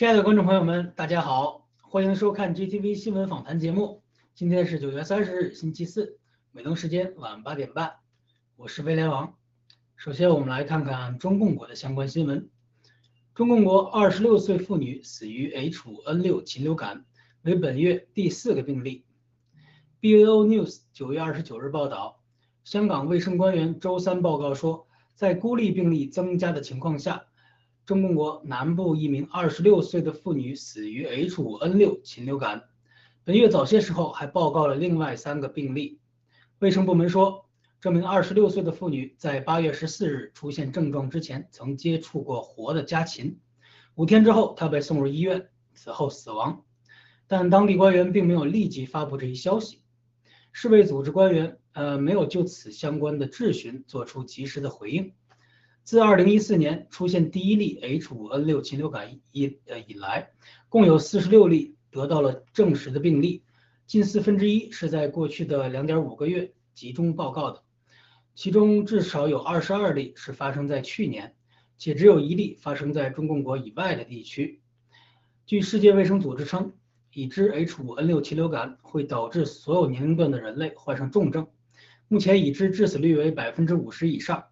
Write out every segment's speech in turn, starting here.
亲爱的观众朋友们，大家好，欢迎收看 GTV 新闻访谈节目。今天是九月三十日，星期四，美东时间晚八点半，我是威廉王。首先，我们来看看中共国的相关新闻。中共国二十六岁妇女死于 H5N6 禽流感，为本月第四个病例。BAO News 九月二十九日报道，香港卫生官员周三报告说，在孤立病例增加的情况下。中共国南部一名二十六岁的妇女死于 H5N6 禽流感。本月早些时候还报告了另外三个病例。卫生部门说，这名二十六岁的妇女在八月十四日出现症状之前曾接触过活的家禽。五天之后，她被送入医院，此后死亡。但当地官员并没有立即发布这一消息。世卫组织官员呃没有就此相关的质询做出及时的回应。自2014年出现第一例 H5N6 禽流感以呃以来，共有46例得到了证实的病例，近四分之一是在过去的2.5个月集中报告的，其中至少有22例是发生在去年，且只有一例发生在中共国以外的地区。据世界卫生组织称，已知 H5N6 禽流感会导致所有年龄段的人类患上重症，目前已知致死率为50%以上。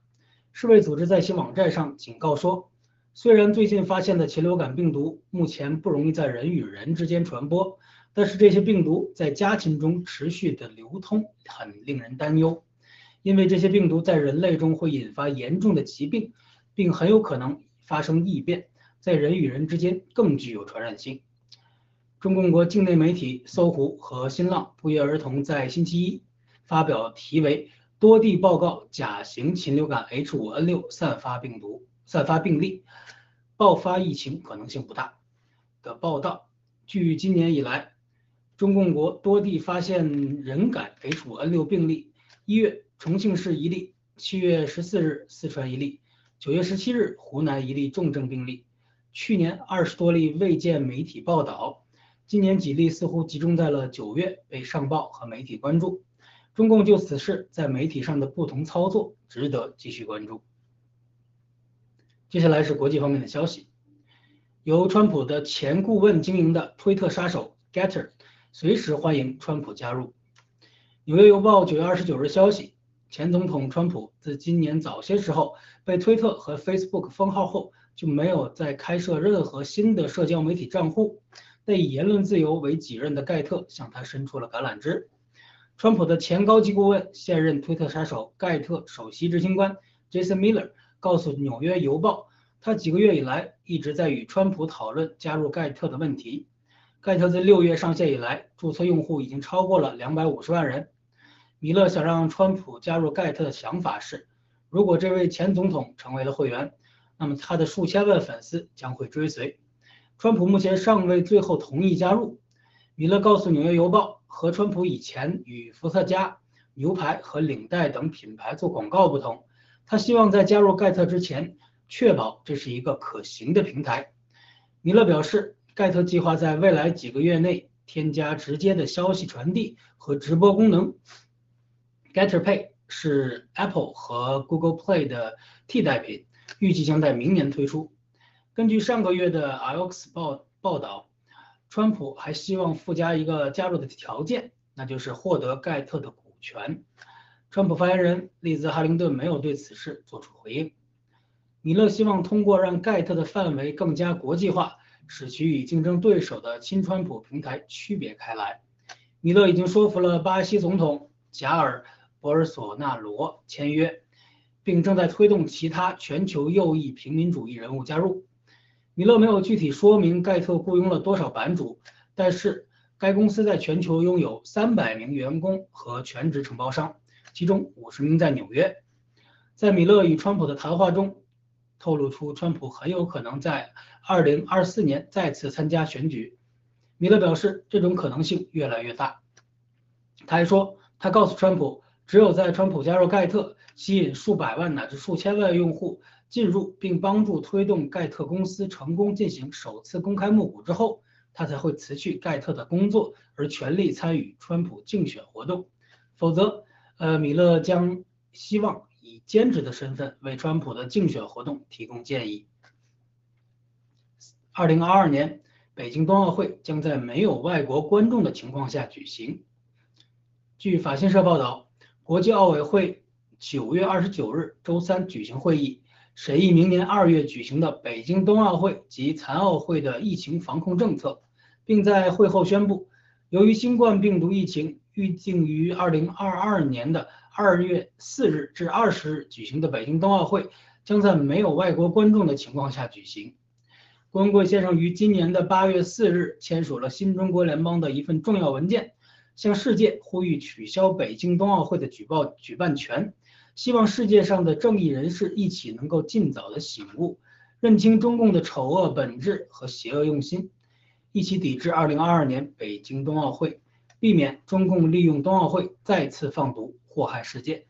世卫组织在其网站上警告说，虽然最近发现的禽流感病毒目前不容易在人与人之间传播，但是这些病毒在家禽中持续的流通很令人担忧，因为这些病毒在人类中会引发严重的疾病，并很有可能发生异变，在人与人之间更具有传染性。中共国境内媒体搜狐和新浪不约而同在星期一发表题为。多地报告甲型禽流感 H5N6 散发病毒、散发病例，爆发疫情可能性不大。的报道，据今年以来，中共国多地发现人感 H5N6 病例。一月，重庆市一例；七月十四日，四川一例；九月十七日，湖南一例重症病例。去年二十多例未见媒体报道，今年几例似乎集中在了九月被上报和媒体关注。中共就此事在媒体上的不同操作值得继续关注。接下来是国际方面的消息，由川普的前顾问经营的推特杀手 Getter 随时欢迎川普加入。纽约邮报九月二十九日消息，前总统川普自今年早些时候被推特和 Facebook 封号后，就没有再开设任何新的社交媒体账户。被以言论自由为己任的盖特向他伸出了橄榄枝。川普的前高级顾问、现任推特杀手盖特首席执行官 Jason Miller 告诉《纽约邮报》，他几个月以来一直在与川普讨论加入盖特的问题。盖特自六月上线以来，注册用户已经超过了两百五十万人。米勒想让川普加入盖特的想法是，如果这位前总统成为了会员，那么他的数千万粉丝将会追随。川普目前尚未最后同意加入。米勒告诉《纽约邮报》。和川普以前与伏特加、牛排和领带等品牌做广告不同，他希望在加入盖特之前确保这是一个可行的平台。米勒表示，盖特计划在未来几个月内添加直接的消息传递和直播功能。Getter Pay 是 Apple 和 Google Play 的替代品，预计将在明年推出。根据上个月的 iOX 报报道。川普还希望附加一个加入的条件，那就是获得盖特的股权。川普发言人利兹·哈灵顿没有对此事作出回应。米勒希望通过让盖特的范围更加国际化，使其与竞争对手的亲川普平台区别开来。米勒已经说服了巴西总统贾尔·博尔索纳罗签约，并正在推动其他全球右翼平民主义人物加入。米勒没有具体说明盖特雇佣了多少版主，但是该公司在全球拥有三百名员工和全职承包商，其中五十名在纽约。在米勒与川普的谈话中，透露出川普很有可能在二零二四年再次参加选举。米勒表示，这种可能性越来越大。他还说，他告诉川普，只有在川普加入盖特，吸引数百万乃至数千万用户。进入并帮助推动盖特公司成功进行首次公开募股之后，他才会辞去盖特的工作，而全力参与川普竞选活动。否则，呃，米勒将希望以兼职的身份为川普的竞选活动提供建议。2022年北京冬奥会将在没有外国观众的情况下举行。据法新社报道，国际奥委会9月29日周三举行会议，审议明年二月举行的北京冬奥会及残奥会的疫情防控政策，并在会后宣布，由于新冠病毒疫情，预定于二零二二年的二月四日至二十日举行的北京冬奥会将在没有外国观众的情况下举行。郭文贵先生于今年的八月四日签署了新中国联邦的一份重要文件。向世界呼吁取消北京冬奥会的举报举办权，希望世界上的正义人士一起能够尽早的醒悟，认清中共的丑恶本质和邪恶用心，一起抵制2022年北京冬奥会，避免中共利用冬奥会再次放毒祸害世界。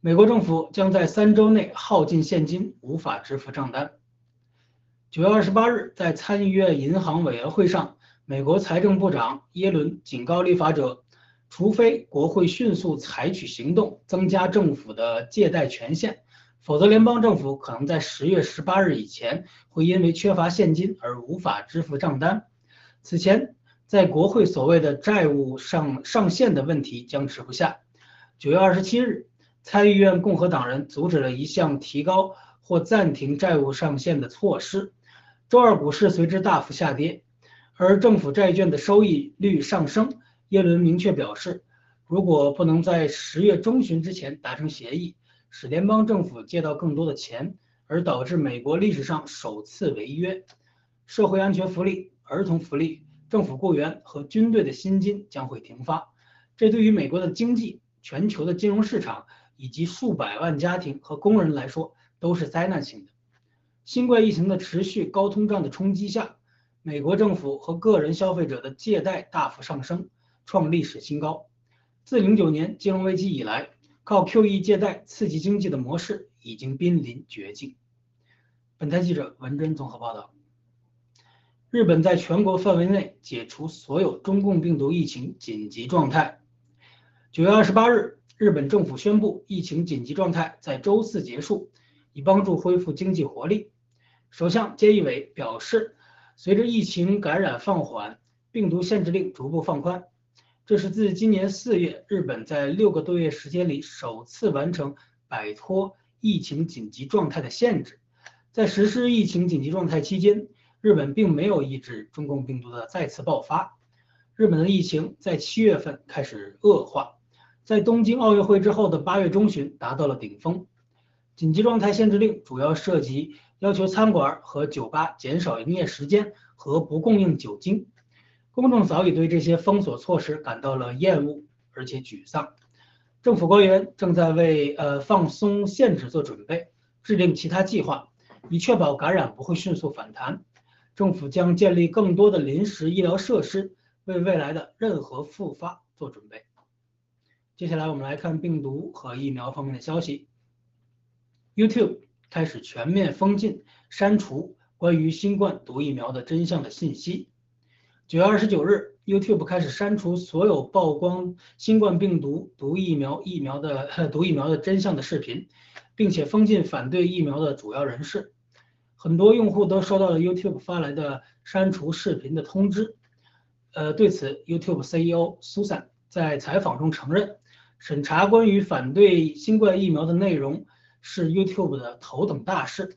美国政府将在三周内耗尽现金，无法支付账单。九月二十八日，在参议院银行委员会上。美国财政部长耶伦警告立法者，除非国会迅速采取行动，增加政府的借贷权限，否则联邦政府可能在十月十八日以前会因为缺乏现金而无法支付账单。此前，在国会所谓的债务上上限的问题僵持不下。九月二十七日，参议院共和党人阻止了一项提高或暂停债务上限的措施。周二股市随之大幅下跌。而政府债券的收益率上升，耶伦明确表示，如果不能在十月中旬之前达成协议，使联邦政府借到更多的钱，而导致美国历史上首次违约，社会安全福利、儿童福利、政府雇员和军队的薪金将会停发。这对于美国的经济、全球的金融市场以及数百万家庭和工人来说都是灾难性的。新冠疫情的持续高通胀的冲击下。美国政府和个人消费者的借贷大幅上升，创历史新高。自零九年金融危机以来，靠 QE 借贷刺激经济的模式已经濒临绝境。本台记者文珍综合报道：日本在全国范围内解除所有中共病毒疫情紧急状态。九月二十八日，日本政府宣布疫情紧急状态在周四结束，以帮助恢复经济活力。首相菅义伟表示。随着疫情感染放缓，病毒限制令逐步放宽，这是自今年四月日本在六个多月时间里首次完成摆脱疫情紧急状态的限制。在实施疫情紧急状态期间，日本并没有抑制中共病毒的再次爆发。日本的疫情在七月份开始恶化，在东京奥运会之后的八月中旬达到了顶峰。紧急状态限制令主要涉及。要求餐馆和酒吧减少营业时间和不供应酒精。公众早已对这些封锁措施感到了厌恶，而且沮丧。政府官员正在为呃放松限制做准备，制定其他计划，以确保感染不会迅速反弹。政府将建立更多的临时医疗设施，为未来的任何复发做准备。接下来我们来看病毒和疫苗方面的消息。YouTube。开始全面封禁、删除关于新冠毒疫苗的真相的信息。九月二十九日，YouTube 开始删除所有曝光新冠病毒毒疫苗疫苗的 毒疫苗的真相的视频，并且封禁反对疫苗的主要人士。很多用户都收到了 YouTube 发来的删除视频的通知。呃，对此，YouTube CEO Susan 在采访中承认，审查关于反对新冠疫苗的内容。是 YouTube 的头等大事。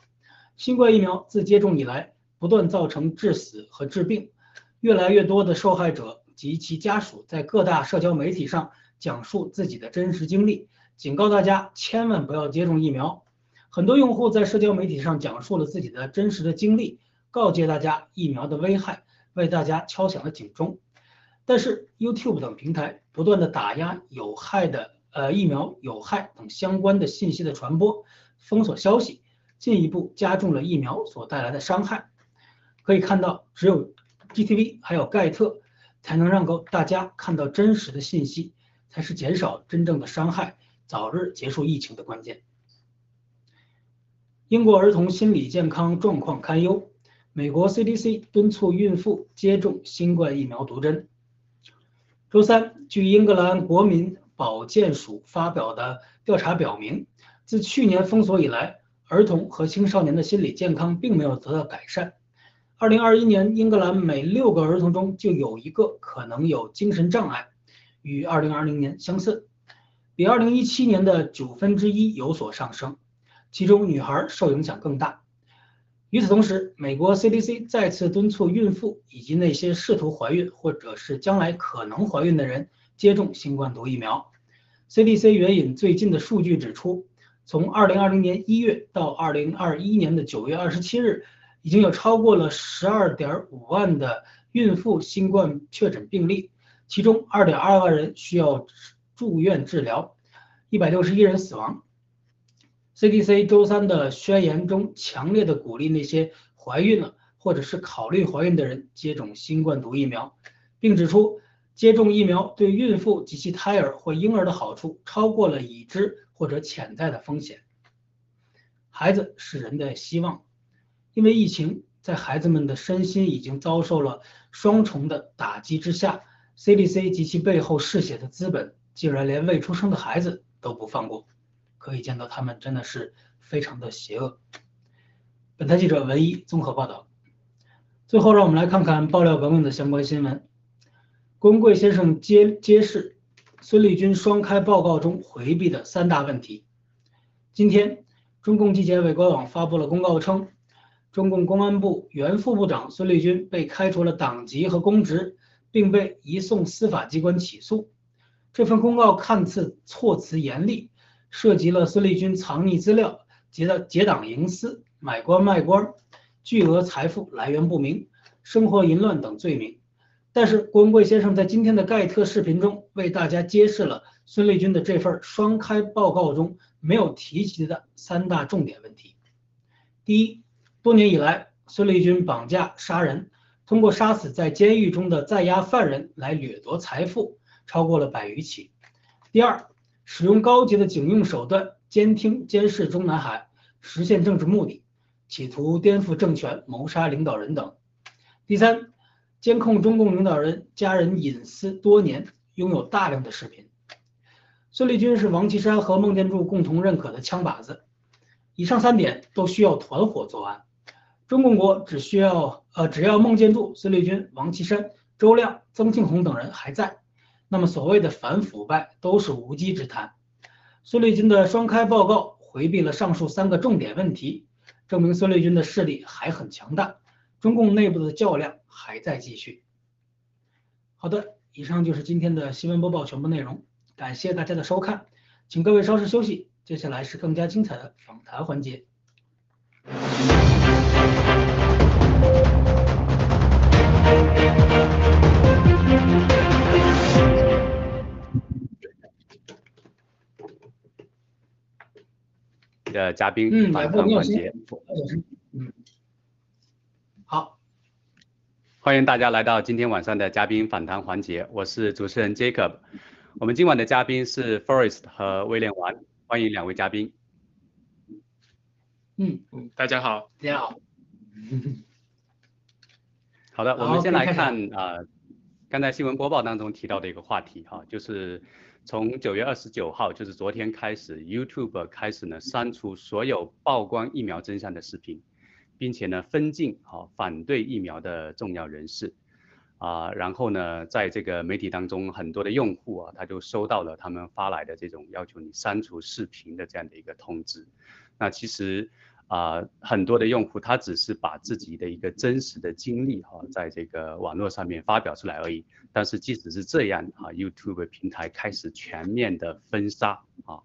新冠疫苗自接种以来，不断造成致死和致病，越来越多的受害者及其家属在各大社交媒体上讲述自己的真实经历，警告大家千万不要接种疫苗。很多用户在社交媒体上讲述了自己的真实的经历，告诫大家疫苗的危害，为大家敲响了警钟。但是 YouTube 等平台不断的打压有害的。呃，疫苗有害等相关的信息的传播，封锁消息，进一步加重了疫苗所带来的伤害。可以看到，只有 GTV 还有盖特才能让够大家看到真实的信息，才是减少真正的伤害、早日结束疫情的关键。英国儿童心理健康状况堪忧，美国 CDC 敦促孕妇接种新冠疫苗毒针。周三，据英格兰国民。保健署发表的调查表明，自去年封锁以来，儿童和青少年的心理健康并没有得到改善。二零二一年，英格兰每六个儿童中就有一个可能有精神障碍，与二零二零年相似，比二零一七年的九分之一有所上升，其中女孩受影响更大。与此同时，美国 CDC 再次敦促孕妇以及那些试图怀孕或者是将来可能怀孕的人接种新冠毒疫苗。CDC 援引最近的数据指出，从二零二零年一月到二零二一年的九月二十七日。已经有超过了十二点五万的孕妇新冠确诊病例，其中二点二万人需要住院治疗，一百六十一人死亡。CDC 周三的宣言中强烈的鼓励那些怀孕了或者是考虑怀孕的人接种新冠毒疫苗，并指出接种疫苗对孕妇及其胎儿或婴儿的好处超过了已知或者潜在的风险。孩子是人的希望。因为疫情，在孩子们的身心已经遭受了双重的打击之下，CDC 及其背后嗜血的资本竟然连未出生的孩子都不放过，可以见到他们真的是非常的邪恶。本台记者文一综合报道。最后，让我们来看看爆料革命的相关新闻。龚贵先生揭揭示孙立军双开报告中回避的三大问题。今天，中共纪检委官网发布了公告称。中共公安部原副部长孙立军被开除了党籍和公职，并被移送司法机关起诉。这份公告看似措辞严厉，涉及了孙立军藏匿资料、结的结党营私、买官卖官、巨额财富来源不明、生活淫乱等罪名。但是郭文贵先生在今天的盖特视频中为大家揭示了孙立军的这份双开报告中没有提及的三大重点问题。第一。多年以来，孙立军绑架杀人，通过杀死在监狱中的在押犯人来掠夺财富，超过了百余起。第二，使用高级的警用手段监听监视中南海，实现政治目的，企图颠覆政权、谋杀领导人等。第三，监控中共领导人家人隐私多年，拥有大量的视频。孙立军是王岐山和孟建柱共同认可的枪靶子，以上三点都需要团伙作案。中共国只需要呃，只要孟建柱、孙立军、王岐山、周亮、曾庆红等人还在，那么所谓的反腐败都是无稽之谈。孙立军的双开报告回避了上述三个重点问题，证明孙立军的势力还很强大，中共内部的较量还在继续。好的，以上就是今天的新闻播报全部内容，感谢大家的收看，请各位稍事休息，接下来是更加精彩的访谈环节。的嘉宾访谈环节，嗯，好，欢迎大家来到今天晚上的嘉宾访谈环节，我是主持人 Jacob，我们今晚的嘉宾是 Forest 和威廉王，欢迎两位嘉宾。嗯嗯，大家好，大家好。好的，我们先来看啊，刚才新闻播报当中提到的一个话题哈，就是从九月二十九号，就是昨天开始，YouTube 开始呢删除所有曝光疫苗真相的视频，并且呢分禁哈反对疫苗的重要人士啊，然后呢在这个媒体当中，很多的用户啊，他就收到了他们发来的这种要求你删除视频的这样的一个通知，那其实。啊，很多的用户他只是把自己的一个真实的经历哈，在这个网络上面发表出来而已。但是即使是这样啊，YouTube 平台开始全面的封杀啊。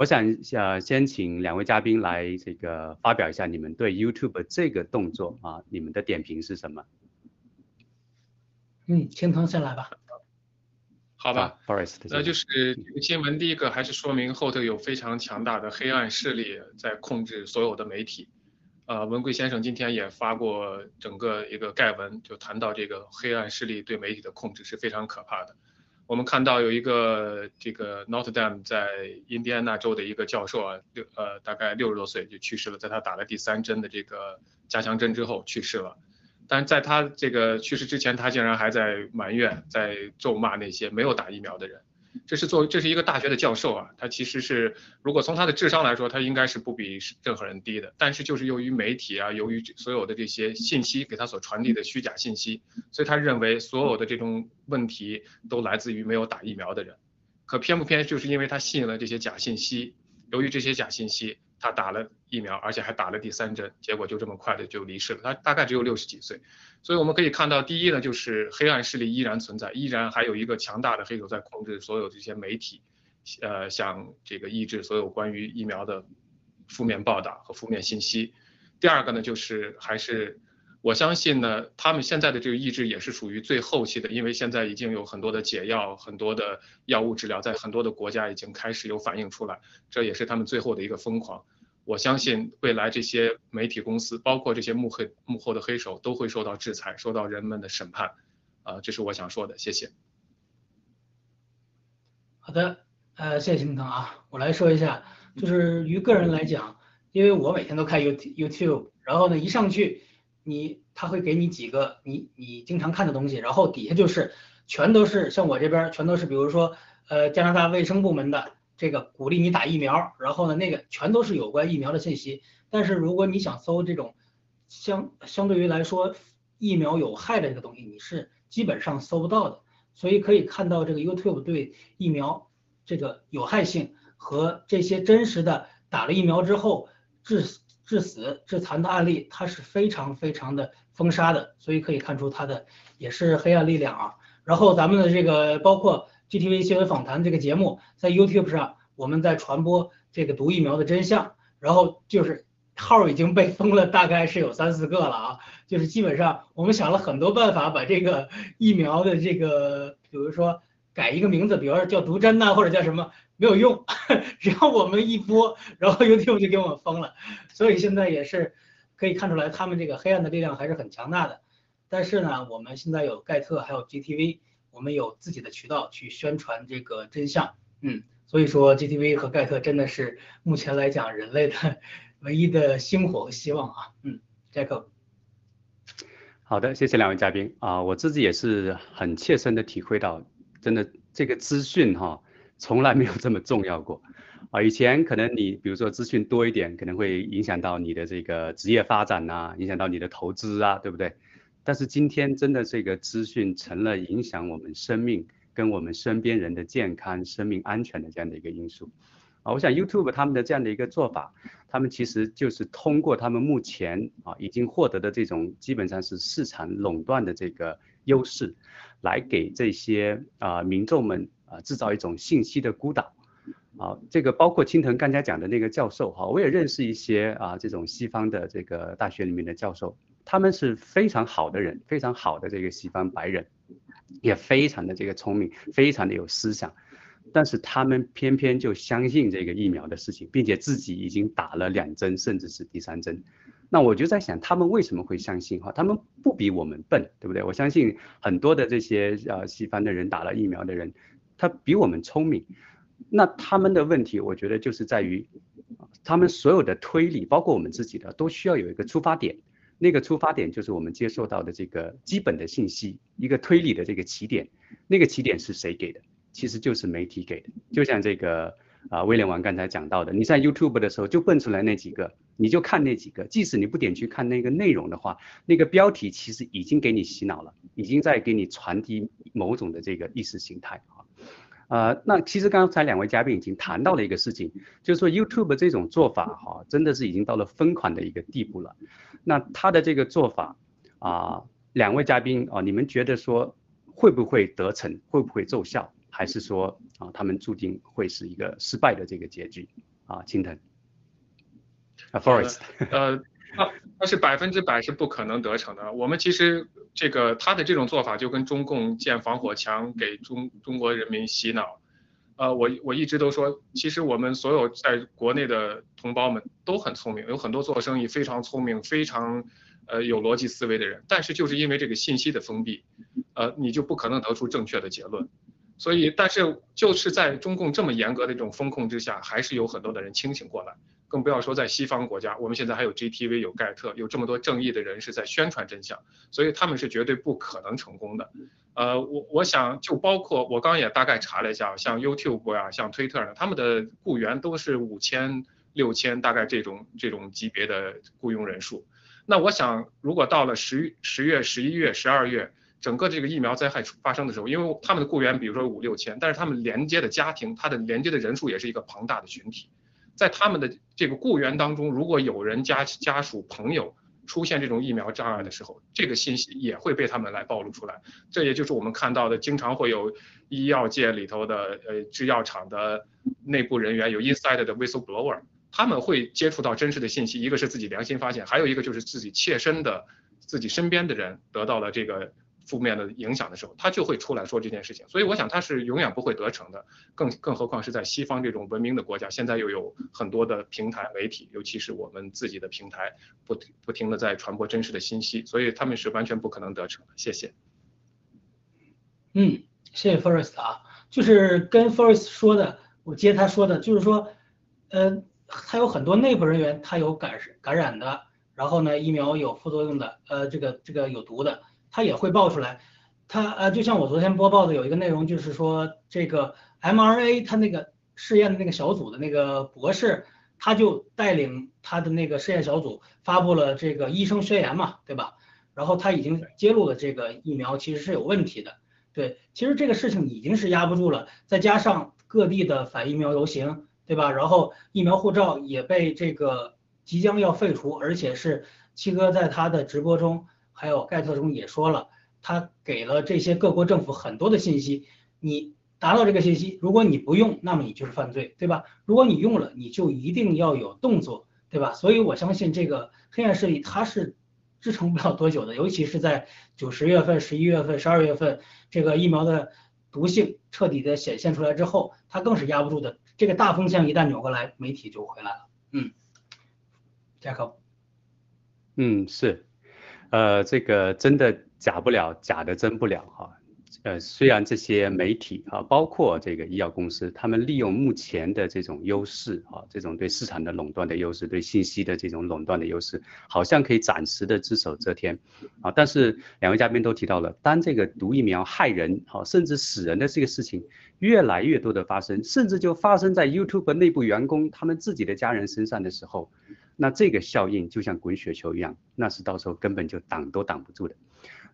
我想呃先请两位嘉宾来这个发表一下你们对 YouTube 这个动作啊，你们的点评是什么？嗯，青藤先来吧。好吧，那就是这个新闻。第一个还是说明后头有非常强大的黑暗势力在控制所有的媒体。呃，文贵先生今天也发过整个一个概文，就谈到这个黑暗势力对媒体的控制是非常可怕的。我们看到有一个这个 Notre Dame 在印第安纳州的一个教授啊，六呃大概六十多岁就去世了，在他打了第三针的这个加强针之后去世了。但在他这个去世之前，他竟然还在埋怨、在咒骂那些没有打疫苗的人。这是作为这是一个大学的教授啊，他其实是如果从他的智商来说，他应该是不比任何人低的。但是就是由于媒体啊，由于所有的这些信息给他所传递的虚假信息，所以他认为所有的这种问题都来自于没有打疫苗的人。可偏不偏就是因为他信了这些假信息，由于这些假信息。他打了疫苗，而且还打了第三针，结果就这么快的就离世了。他大概只有六十几岁，所以我们可以看到，第一呢，就是黑暗势力依然存在，依然还有一个强大的黑手在控制所有这些媒体，呃，想这个抑制所有关于疫苗的负面报道和负面信息。第二个呢，就是还是。我相信呢，他们现在的这个抑制也是属于最后期的，因为现在已经有很多的解药，很多的药物治疗在很多的国家已经开始有反应出来，这也是他们最后的一个疯狂。我相信未来这些媒体公司，包括这些幕后幕后的黑手，都会受到制裁，受到人们的审判。啊，这是我想说的，谢谢。好的，呃，谢谢心疼啊，我来说一下，就是于个人来讲，因为我每天都看 YouTube，然后呢，一上去。你他会给你几个你你经常看的东西，然后底下就是全都是像我这边全都是，比如说呃加拿大卫生部门的这个鼓励你打疫苗，然后呢那个全都是有关疫苗的信息。但是如果你想搜这种相相对于来说疫苗有害的这个东西，你是基本上搜不到的。所以可以看到这个 YouTube 对疫苗这个有害性和这些真实的打了疫苗之后致死。致死致残的案例，它是非常非常的封杀的，所以可以看出它的也是黑暗力量啊。然后咱们的这个包括 GTV 新闻访谈这个节目，在 YouTube 上我们在传播这个毒疫苗的真相，然后就是号已经被封了，大概是有三四个了啊。就是基本上我们想了很多办法，把这个疫苗的这个，比如说改一个名字，比如说叫毒针呐，或者叫什么。没有用，只要我们一播，然后 YouTube 就给我们封了。所以现在也是可以看出来，他们这个黑暗的力量还是很强大的。但是呢，我们现在有盖特，还有 GTV，我们有自己的渠道去宣传这个真相。嗯，所以说 GTV 和盖特真的是目前来讲人类的 唯一的星火和希望啊。嗯，杰克。好的，谢谢两位嘉宾啊，我自己也是很切身的体会到，真的这个资讯哈。从来没有这么重要过，啊，以前可能你比如说资讯多一点，可能会影响到你的这个职业发展呐，影响到你的投资啊，对不对？但是今天真的这个资讯成了影响我们生命跟我们身边人的健康、生命安全的这样的一个因素，啊，我想 YouTube 他们的这样的一个做法，他们其实就是通过他们目前啊已经获得的这种基本上是市场垄断的这个优势，来给这些啊民众们。啊，制造一种信息的孤岛，啊，这个包括青藤刚才讲的那个教授哈，我也认识一些啊，这种西方的这个大学里面的教授，他们是非常好的人，非常好的这个西方白人，也非常的这个聪明，非常的有思想，但是他们偏偏就相信这个疫苗的事情，并且自己已经打了两针，甚至是第三针。那我就在想，他们为什么会相信哈？他们不比我们笨，对不对？我相信很多的这些呃西方的人打了疫苗的人。他比我们聪明，那他们的问题，我觉得就是在于，他们所有的推理，包括我们自己的，都需要有一个出发点，那个出发点就是我们接受到的这个基本的信息，一个推理的这个起点，那个起点是谁给的？其实就是媒体给的。就像这个啊，威廉王刚才讲到的，你在 YouTube 的时候就蹦出来那几个，你就看那几个，即使你不点去看那个内容的话，那个标题其实已经给你洗脑了，已经在给你传递某种的这个意识形态啊。呃，那其实刚才两位嘉宾已经谈到了一个事情，就是说 YouTube 这种做法哈，真的是已经到了疯狂的一个地步了。那他的这个做法啊，两位嘉宾啊，你们觉得说会不会得逞，会不会奏效，还是说啊，他们注定会是一个失败的这个结局啊？青藤，啊，Forest，呃，他他是百分之百是不可能得逞的。我们其实。这个他的这种做法就跟中共建防火墙给中中国人民洗脑，呃，我我一直都说，其实我们所有在国内的同胞们都很聪明，有很多做生意非常聪明、非常呃有逻辑思维的人，但是就是因为这个信息的封闭，呃，你就不可能得出正确的结论。所以，但是就是在中共这么严格的这种风控之下，还是有很多的人清醒过来。更不要说在西方国家，我们现在还有 GTV 有盖特，有这么多正义的人士在宣传真相，所以他们是绝对不可能成功的。呃，我我想就包括我刚刚也大概查了一下，像 YouTube 呀，像 Twitter 呢，他们的雇员都是五千、六千，大概这种这种级别的雇佣人数。那我想，如果到了十十月、十一月、十二月，整个这个疫苗灾害发生的时候，因为他们的雇员比如说五六千，但是他们连接的家庭，他的连接的人数也是一个庞大的群体，在他们的这个雇员当中，如果有人家家属朋友。出现这种疫苗障碍的时候，这个信息也会被他们来暴露出来。这也就是我们看到的，经常会有医药界里头的呃制药厂的内部人员有 inside 的 whistleblower，他们会接触到真实的信息。一个是自己良心发现，还有一个就是自己切身的自己身边的人得到了这个。负面的影响的时候，他就会出来说这件事情，所以我想他是永远不会得逞的，更更何况是在西方这种文明的国家，现在又有很多的平台媒体，尤其是我们自己的平台，不不停的在传播真实的信息，所以他们是完全不可能得逞的。谢谢。嗯，谢谢 Forest 啊，就是跟 Forest 说的，我接他说的，就是说，呃，他有很多内部人员他有感感染的，然后呢，疫苗有副作用的，呃，这个这个有毒的。他也会爆出来，他呃，就像我昨天播报的有一个内容，就是说这个 mRNA 他那个试验的那个小组的那个博士，他就带领他的那个试验小组发布了这个医生宣言嘛，对吧？然后他已经揭露了这个疫苗其实是有问题的，对，其实这个事情已经是压不住了，再加上各地的反疫苗游行，对吧？然后疫苗护照也被这个即将要废除，而且是七哥在他的直播中。还有盖特中也说了，他给了这些各国政府很多的信息，你达到这个信息，如果你不用，那么你就是犯罪，对吧？如果你用了，你就一定要有动作，对吧？所以我相信这个黑暗势力它是支撑不了多久的，尤其是在九十月份、十一月份、十二月份，这个疫苗的毒性彻底的显现出来之后，它更是压不住的。这个大风向一旦扭过来，媒体就回来了。嗯，加克，嗯，是。呃，这个真的假不了，假的真不了哈。呃，虽然这些媒体啊，包括这个医药公司，他们利用目前的这种优势啊，这种对市场的垄断的优势，对信息的这种垄断的优势，好像可以暂时的只手遮天啊。但是两位嘉宾都提到了，当这个毒疫苗害人啊，甚至死人的这个事情越来越多的发生，甚至就发生在 YouTube 内部员工他们自己的家人身上的时候。那这个效应就像滚雪球一样，那是到时候根本就挡都挡不住的。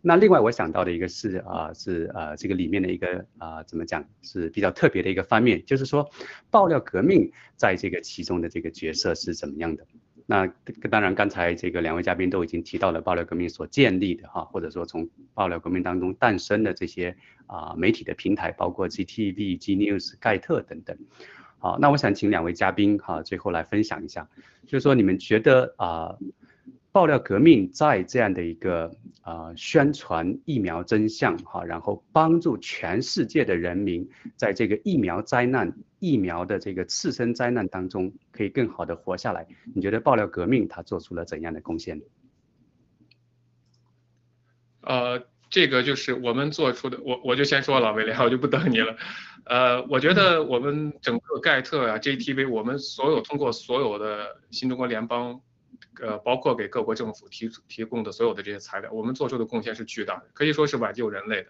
那另外我想到的一个是啊，是呃这个里面的一个啊怎么讲是比较特别的一个方面，就是说爆料革命在这个其中的这个角色是怎么样的？那当然刚才这个两位嘉宾都已经提到了爆料革命所建立的哈，或者说从爆料革命当中诞生的这些啊媒体的平台，包括 GTV、G News、盖特等等。好，那我想请两位嘉宾哈，最后来分享一下，就是说你们觉得啊，爆料革命在这样的一个啊宣传疫苗真相哈，然后帮助全世界的人民在这个疫苗灾难、疫苗的这个次生灾难当中，可以更好的活下来。你觉得爆料革命它做出了怎样的贡献？呃。这个就是我们做出的，我我就先说了，威廉，我就不等你了。呃，我觉得我们整个盖特啊、JTV，我们所有通过所有的新中国联邦，呃，包括给各国政府提提供的所有的这些材料，我们做出的贡献是巨大的，可以说是挽救人类的。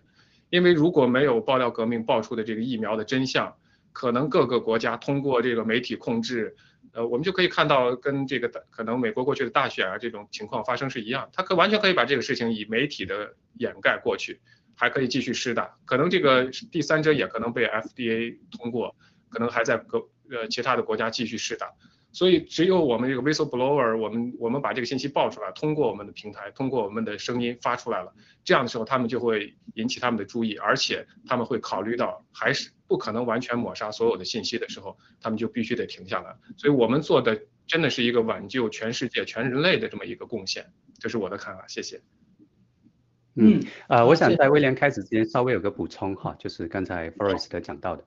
因为如果没有爆料革命爆出的这个疫苗的真相，可能各个国家通过这个媒体控制。呃，我们就可以看到，跟这个可能美国过去的大选啊这种情况发生是一样，他可完全可以把这个事情以媒体的掩盖过去，还可以继续施打，可能这个第三针也可能被 FDA 通过，可能还在各呃其他的国家继续施打。所以只有我们这个 whistleblower，我们我们把这个信息报出来，通过我们的平台，通过我们的声音发出来了，这样的时候他们就会引起他们的注意，而且他们会考虑到还是不可能完全抹杀所有的信息的时候，他们就必须得停下来。所以我们做的真的是一个挽救全世界、全人类的这么一个贡献，这是我的看法。谢谢。嗯，呃，我想在威廉开始之前稍微有个补充哈，就是刚才 Forest 讲到的。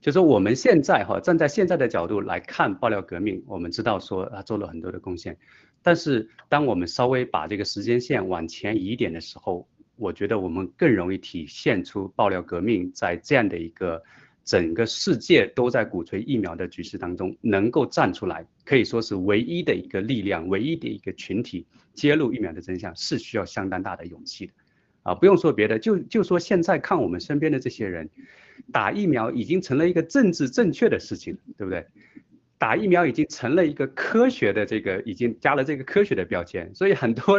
就是我们现在哈站在现在的角度来看爆料革命，我们知道说他做了很多的贡献，但是当我们稍微把这个时间线往前移一点的时候，我觉得我们更容易体现出爆料革命在这样的一个整个世界都在鼓吹疫苗的局势当中，能够站出来，可以说是唯一的一个力量，唯一的一个群体揭露疫苗的真相，是需要相当大的勇气的。啊，不用说别的，就就说现在看我们身边的这些人，打疫苗已经成了一个政治正确的事情，对不对？打疫苗已经成了一个科学的这个，已经加了这个科学的标签，所以很多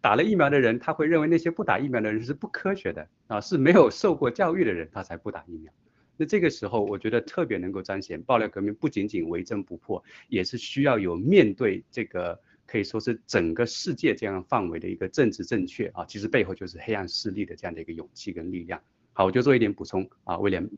打了疫苗的人，他会认为那些不打疫苗的人是不科学的啊，是没有受过教育的人，他才不打疫苗。那这个时候，我觉得特别能够彰显爆料革命不仅仅为真不破，也是需要有面对这个可以说是整个世界这样范围的一个政治正确啊，其实背后就是黑暗势力的这样的一个勇气跟力量。好，我就做一点补充啊，威廉。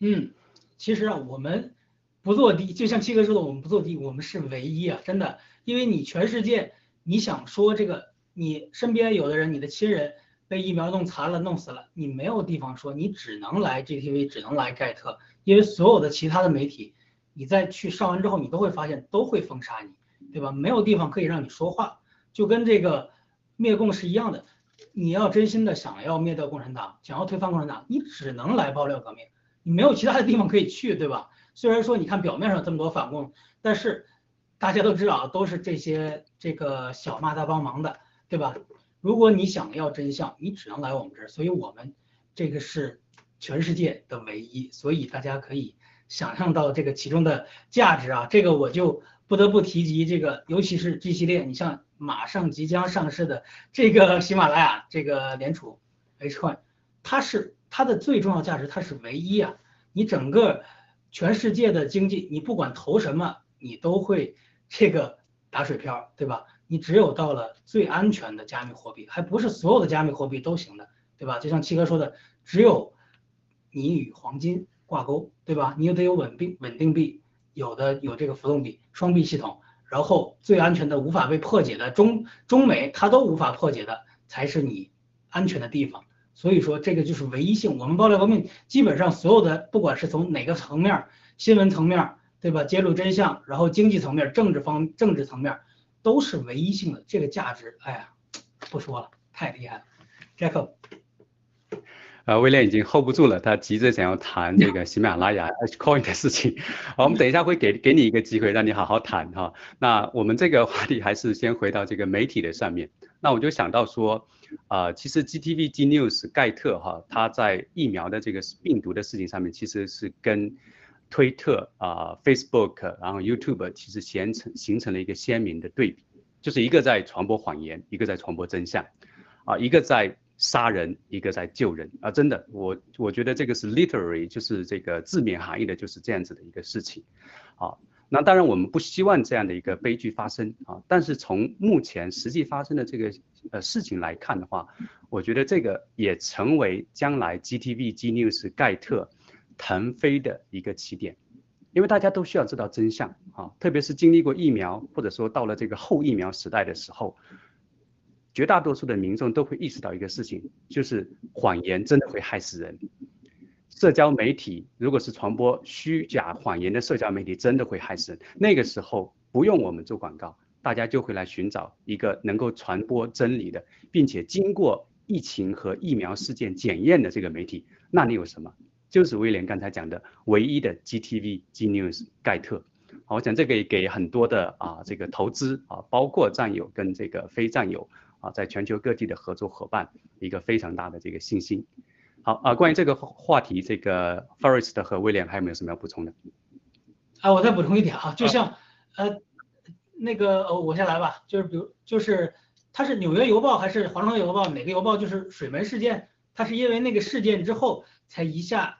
嗯，其实啊，我们。不做低，就像七哥说的，我们不做低，我们是唯一啊，真的，因为你全世界，你想说这个，你身边有的人，你的亲人被疫苗弄残了、弄死了，你没有地方说，你只能来 GTV，只能来盖特，因为所有的其他的媒体，你再去上完之后，你都会发现都会封杀你，对吧？没有地方可以让你说话，就跟这个灭共是一样的，你要真心的想要灭掉共产党，想要推翻共产党，你只能来爆料革命，你没有其他的地方可以去，对吧？虽然说你看表面上这么多反共，但是大家都知道啊都是这些这个小骂大帮忙的，对吧？如果你想要真相，你只能来我们这儿。所以我们这个是全世界的唯一，所以大家可以想象到这个其中的价值啊。这个我就不得不提及这个，尤其是 G 系列，你像马上即将上市的这个喜马拉雅这个联储 H One，它是它的最重要价值，它是唯一啊。你整个。全世界的经济，你不管投什么，你都会这个打水漂，对吧？你只有到了最安全的加密货币，还不是所有的加密货币都行的，对吧？就像七哥说的，只有你与黄金挂钩，对吧？你又得有稳定稳定币，有的有这个浮动币，双币系统，然后最安全的、无法被破解的中中美它都无法破解的，才是你安全的地方。所以说这个就是唯一性。我们爆料革命基本上所有的，不管是从哪个层面，新闻层面，对吧？揭露真相，然后经济层面、政治方、政治层面，都是唯一性的。这个价值，哎呀，不说了，太厉害了，Jacob。呃，威廉已经 hold 不住了，他急着想要谈这个喜马拉雅 H Coin 的事情。好，我们等一下会给给你一个机会，让你好好谈哈。那我们这个话题还是先回到这个媒体的上面。那我就想到说。啊，其实 GTV G News 盖特哈，它在疫苗的这个病毒的事情上面，其实是跟推特啊、Facebook，然后 YouTube 其实形成形成了一个鲜明的对比，就是一个在传播谎言，一个在传播真相，啊，一个在杀人，一个在救人啊，真的，我我觉得这个是 literally，就是这个字面含义的，就是这样子的一个事情，啊。那当然，我们不希望这样的一个悲剧发生啊。但是从目前实际发生的这个呃事情来看的话，我觉得这个也成为将来 GTV、G News、盖特腾飞的一个起点，因为大家都需要知道真相啊。特别是经历过疫苗，或者说到了这个后疫苗时代的时候，绝大多数的民众都会意识到一个事情，就是谎言真的会害死人。社交媒体如果是传播虚假谎言的社交媒体，真的会害死人。那个时候不用我们做广告，大家就会来寻找一个能够传播真理的，并且经过疫情和疫苗事件检验的这个媒体。那你有什么？就是威廉刚才讲的唯一的 GTV、G News、盖特。好，我想这个也给很多的啊这个投资啊，包括战友跟这个非战友啊，在全球各地的合作伙伴一个非常大的这个信心。好啊，关于这个话题，这个 Forest 和威廉还有没有什么要补充的？啊，我再补充一点啊，就像呃那个呃我先来吧，就是比如就是它是纽约邮报还是华盛顿邮报哪个邮报？就是水门事件，它是因为那个事件之后才一下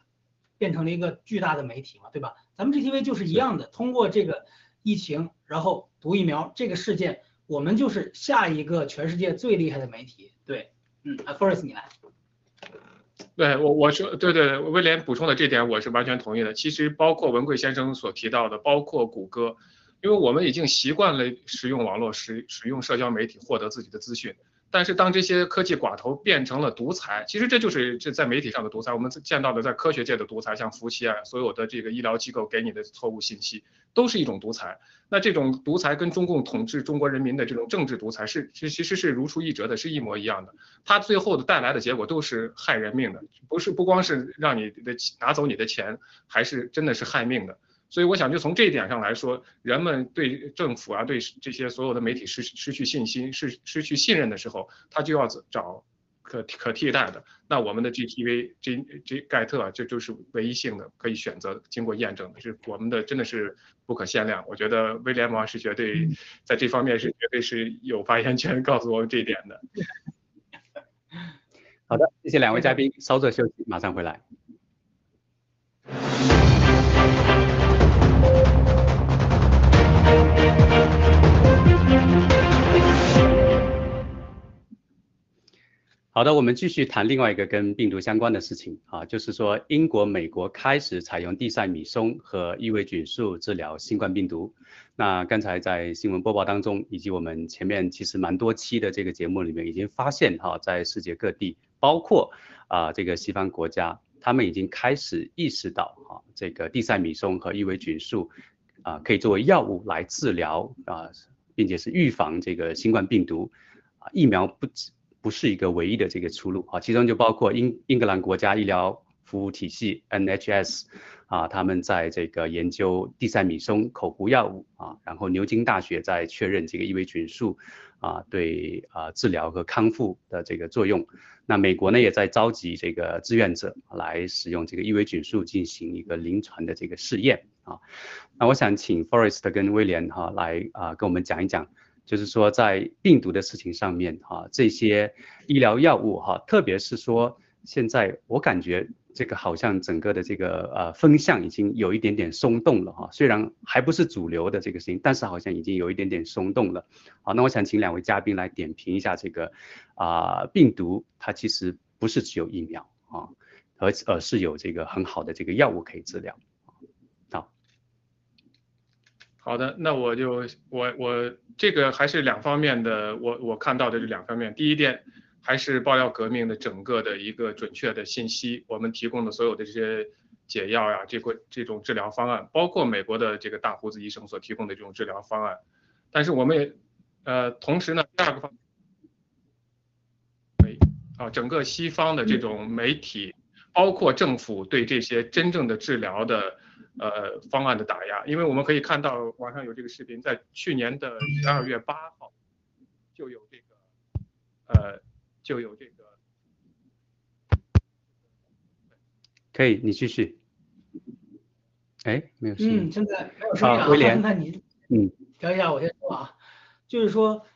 变成了一个巨大的媒体嘛，对吧？咱们 GTV 就是一样的，通过这个疫情，然后毒疫苗这个事件，我们就是下一个全世界最厉害的媒体。对，嗯，啊 Forest 你来。对我我说对对威廉补充的这点我是完全同意的。其实包括文贵先生所提到的，包括谷歌，因为我们已经习惯了使用网络使使用社交媒体获得自己的资讯，但是当这些科技寡头变成了独裁，其实这就是这在媒体上的独裁。我们见到的在科学界的独裁，像福奇啊，所有的这个医疗机构给你的错误信息，都是一种独裁。那这种独裁跟中共统治中国人民的这种政治独裁是其其实是如出一辙的，是一模一样的。它最后的带来的结果都是害人命的，不是不光是让你的拿走你的钱，还是真的是害命的。所以我想，就从这一点上来说，人们对政府啊，对这些所有的媒体失失去信心、失失去信任的时候，他就要找可可替代的。那我们的 GTV、G G 盖特，这就是唯一性的可以选择、经过验证的，是我们的真的是不可限量。我觉得威廉王是绝对在这方面是绝对是有发言权，告诉我们这一点的。好的，谢谢两位嘉宾，稍作休息，马上回来。好的，我们继续谈另外一个跟病毒相关的事情啊，就是说英国、美国开始采用地塞米松和伊维菌素治疗新冠病毒。那刚才在新闻播报当中，以及我们前面其实蛮多期的这个节目里面，已经发现哈，在世界各地，包括啊这个西方国家，他们已经开始意识到哈，这个地塞米松和伊维菌素啊可以作为药物来治疗啊，并且是预防这个新冠病毒啊，疫苗不止。不是一个唯一的这个出路啊，其中就包括英英格兰国家医疗服务体系 NHS 啊，他们在这个研究地塞米松口服药物啊，然后牛津大学在确认这个伊维菌素啊对啊治疗和康复的这个作用。那美国呢也在召集这个志愿者来使用这个伊维菌素进行一个临床的这个试验啊。那我想请 Forest 跟威廉哈来啊跟我们讲一讲。就是说，在病毒的事情上面，哈，这些医疗药物，哈，特别是说，现在我感觉这个好像整个的这个呃风向已经有一点点松动了，哈，虽然还不是主流的这个事情，但是好像已经有一点点松动了。好，那我想请两位嘉宾来点评一下这个啊，病毒它其实不是只有疫苗啊，而而是有这个很好的这个药物可以治疗。好好的，那我就我我这个还是两方面的，我我看到的是两方面。第一点还是爆料革命的整个的一个准确的信息，我们提供的所有的这些解药呀，这个这种治疗方案，包括美国的这个大胡子医生所提供的这种治疗方案。但是我们也呃同时呢，第二个方媒啊，整个西方的这种媒体，包括政府对这些真正的治疗的。呃，方案的打压，因为我们可以看到网上有这个视频，在去年的十二月八号就有这个，呃，就有这个，可以，你继续。哎，没有声音。嗯，现在没有声音啊。威廉，那你，嗯，等一下，我先说啊，就是说，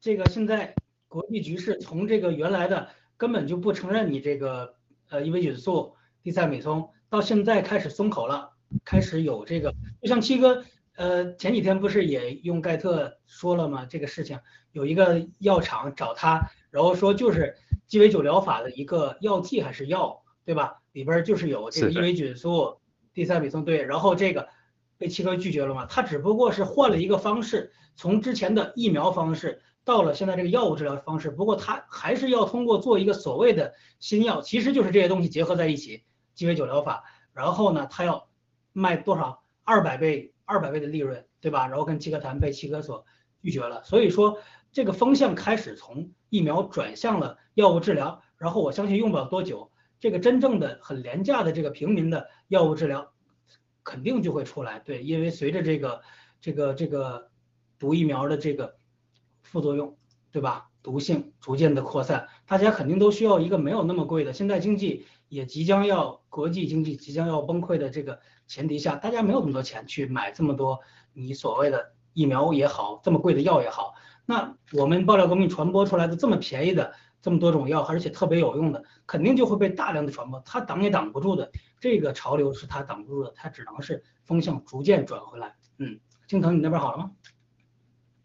这个现在国际局势从这个原来的根本就不承认你这个呃伊维菌素、地塞米松。到现在开始松口了，开始有这个，就像七哥，呃，前几天不是也用盖特说了吗？这个事情有一个药厂找他，然后说就是鸡尾酒疗法的一个药剂还是药，对吧？里边就是有这个伊维菌素、地塞米松，对，然后这个被七哥拒绝了嘛？他只不过是换了一个方式，从之前的疫苗方式到了现在这个药物治疗方式，不过他还是要通过做一个所谓的新药，其实就是这些东西结合在一起。鸡尾酒疗法，然后呢，他要卖多少？二百倍，二百倍的利润，对吧？然后跟七哥谈，被七哥所拒绝了。所以说，这个风向开始从疫苗转向了药物治疗。然后我相信用不了多久，这个真正的很廉价的这个平民的药物治疗肯定就会出来。对，因为随着这个这个这个毒疫苗的这个副作用，对吧？毒性逐渐的扩散，大家肯定都需要一个没有那么贵的。现在经济。也即将要国际经济即将要崩溃的这个前提下，大家没有那么多钱去买这么多你所谓的疫苗也好，这么贵的药也好。那我们爆料革命传播出来的这么便宜的这么多种药，而且特别有用的，肯定就会被大量的传播。它挡也挡不住的，这个潮流是它挡不住的，它只能是风向逐渐转回来。嗯，青藤，你那边好了吗？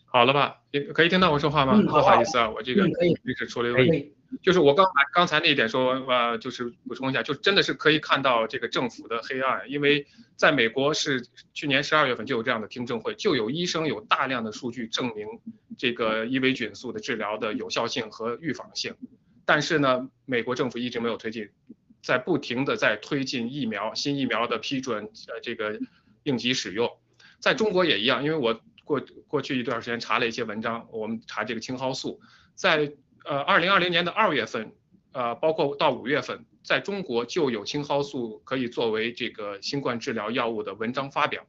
好了吧？可以听到我说话吗？不好意思啊，我这个临时出了问题。就是我刚才刚才那一点说，呃，就是补充一下，就真的是可以看到这个政府的黑暗，因为在美国是去年十二月份就有这样的听证会，就有医生有大量的数据证明这个伊维菌素的治疗的有效性和预防性，但是呢，美国政府一直没有推进，在不停的在推进疫苗新疫苗的批准，呃，这个应急使用，在中国也一样，因为我过过去一段时间查了一些文章，我们查这个青蒿素在。呃，二零二零年的二月份，呃，包括到五月份，在中国就有青蒿素可以作为这个新冠治疗药物的文章发表。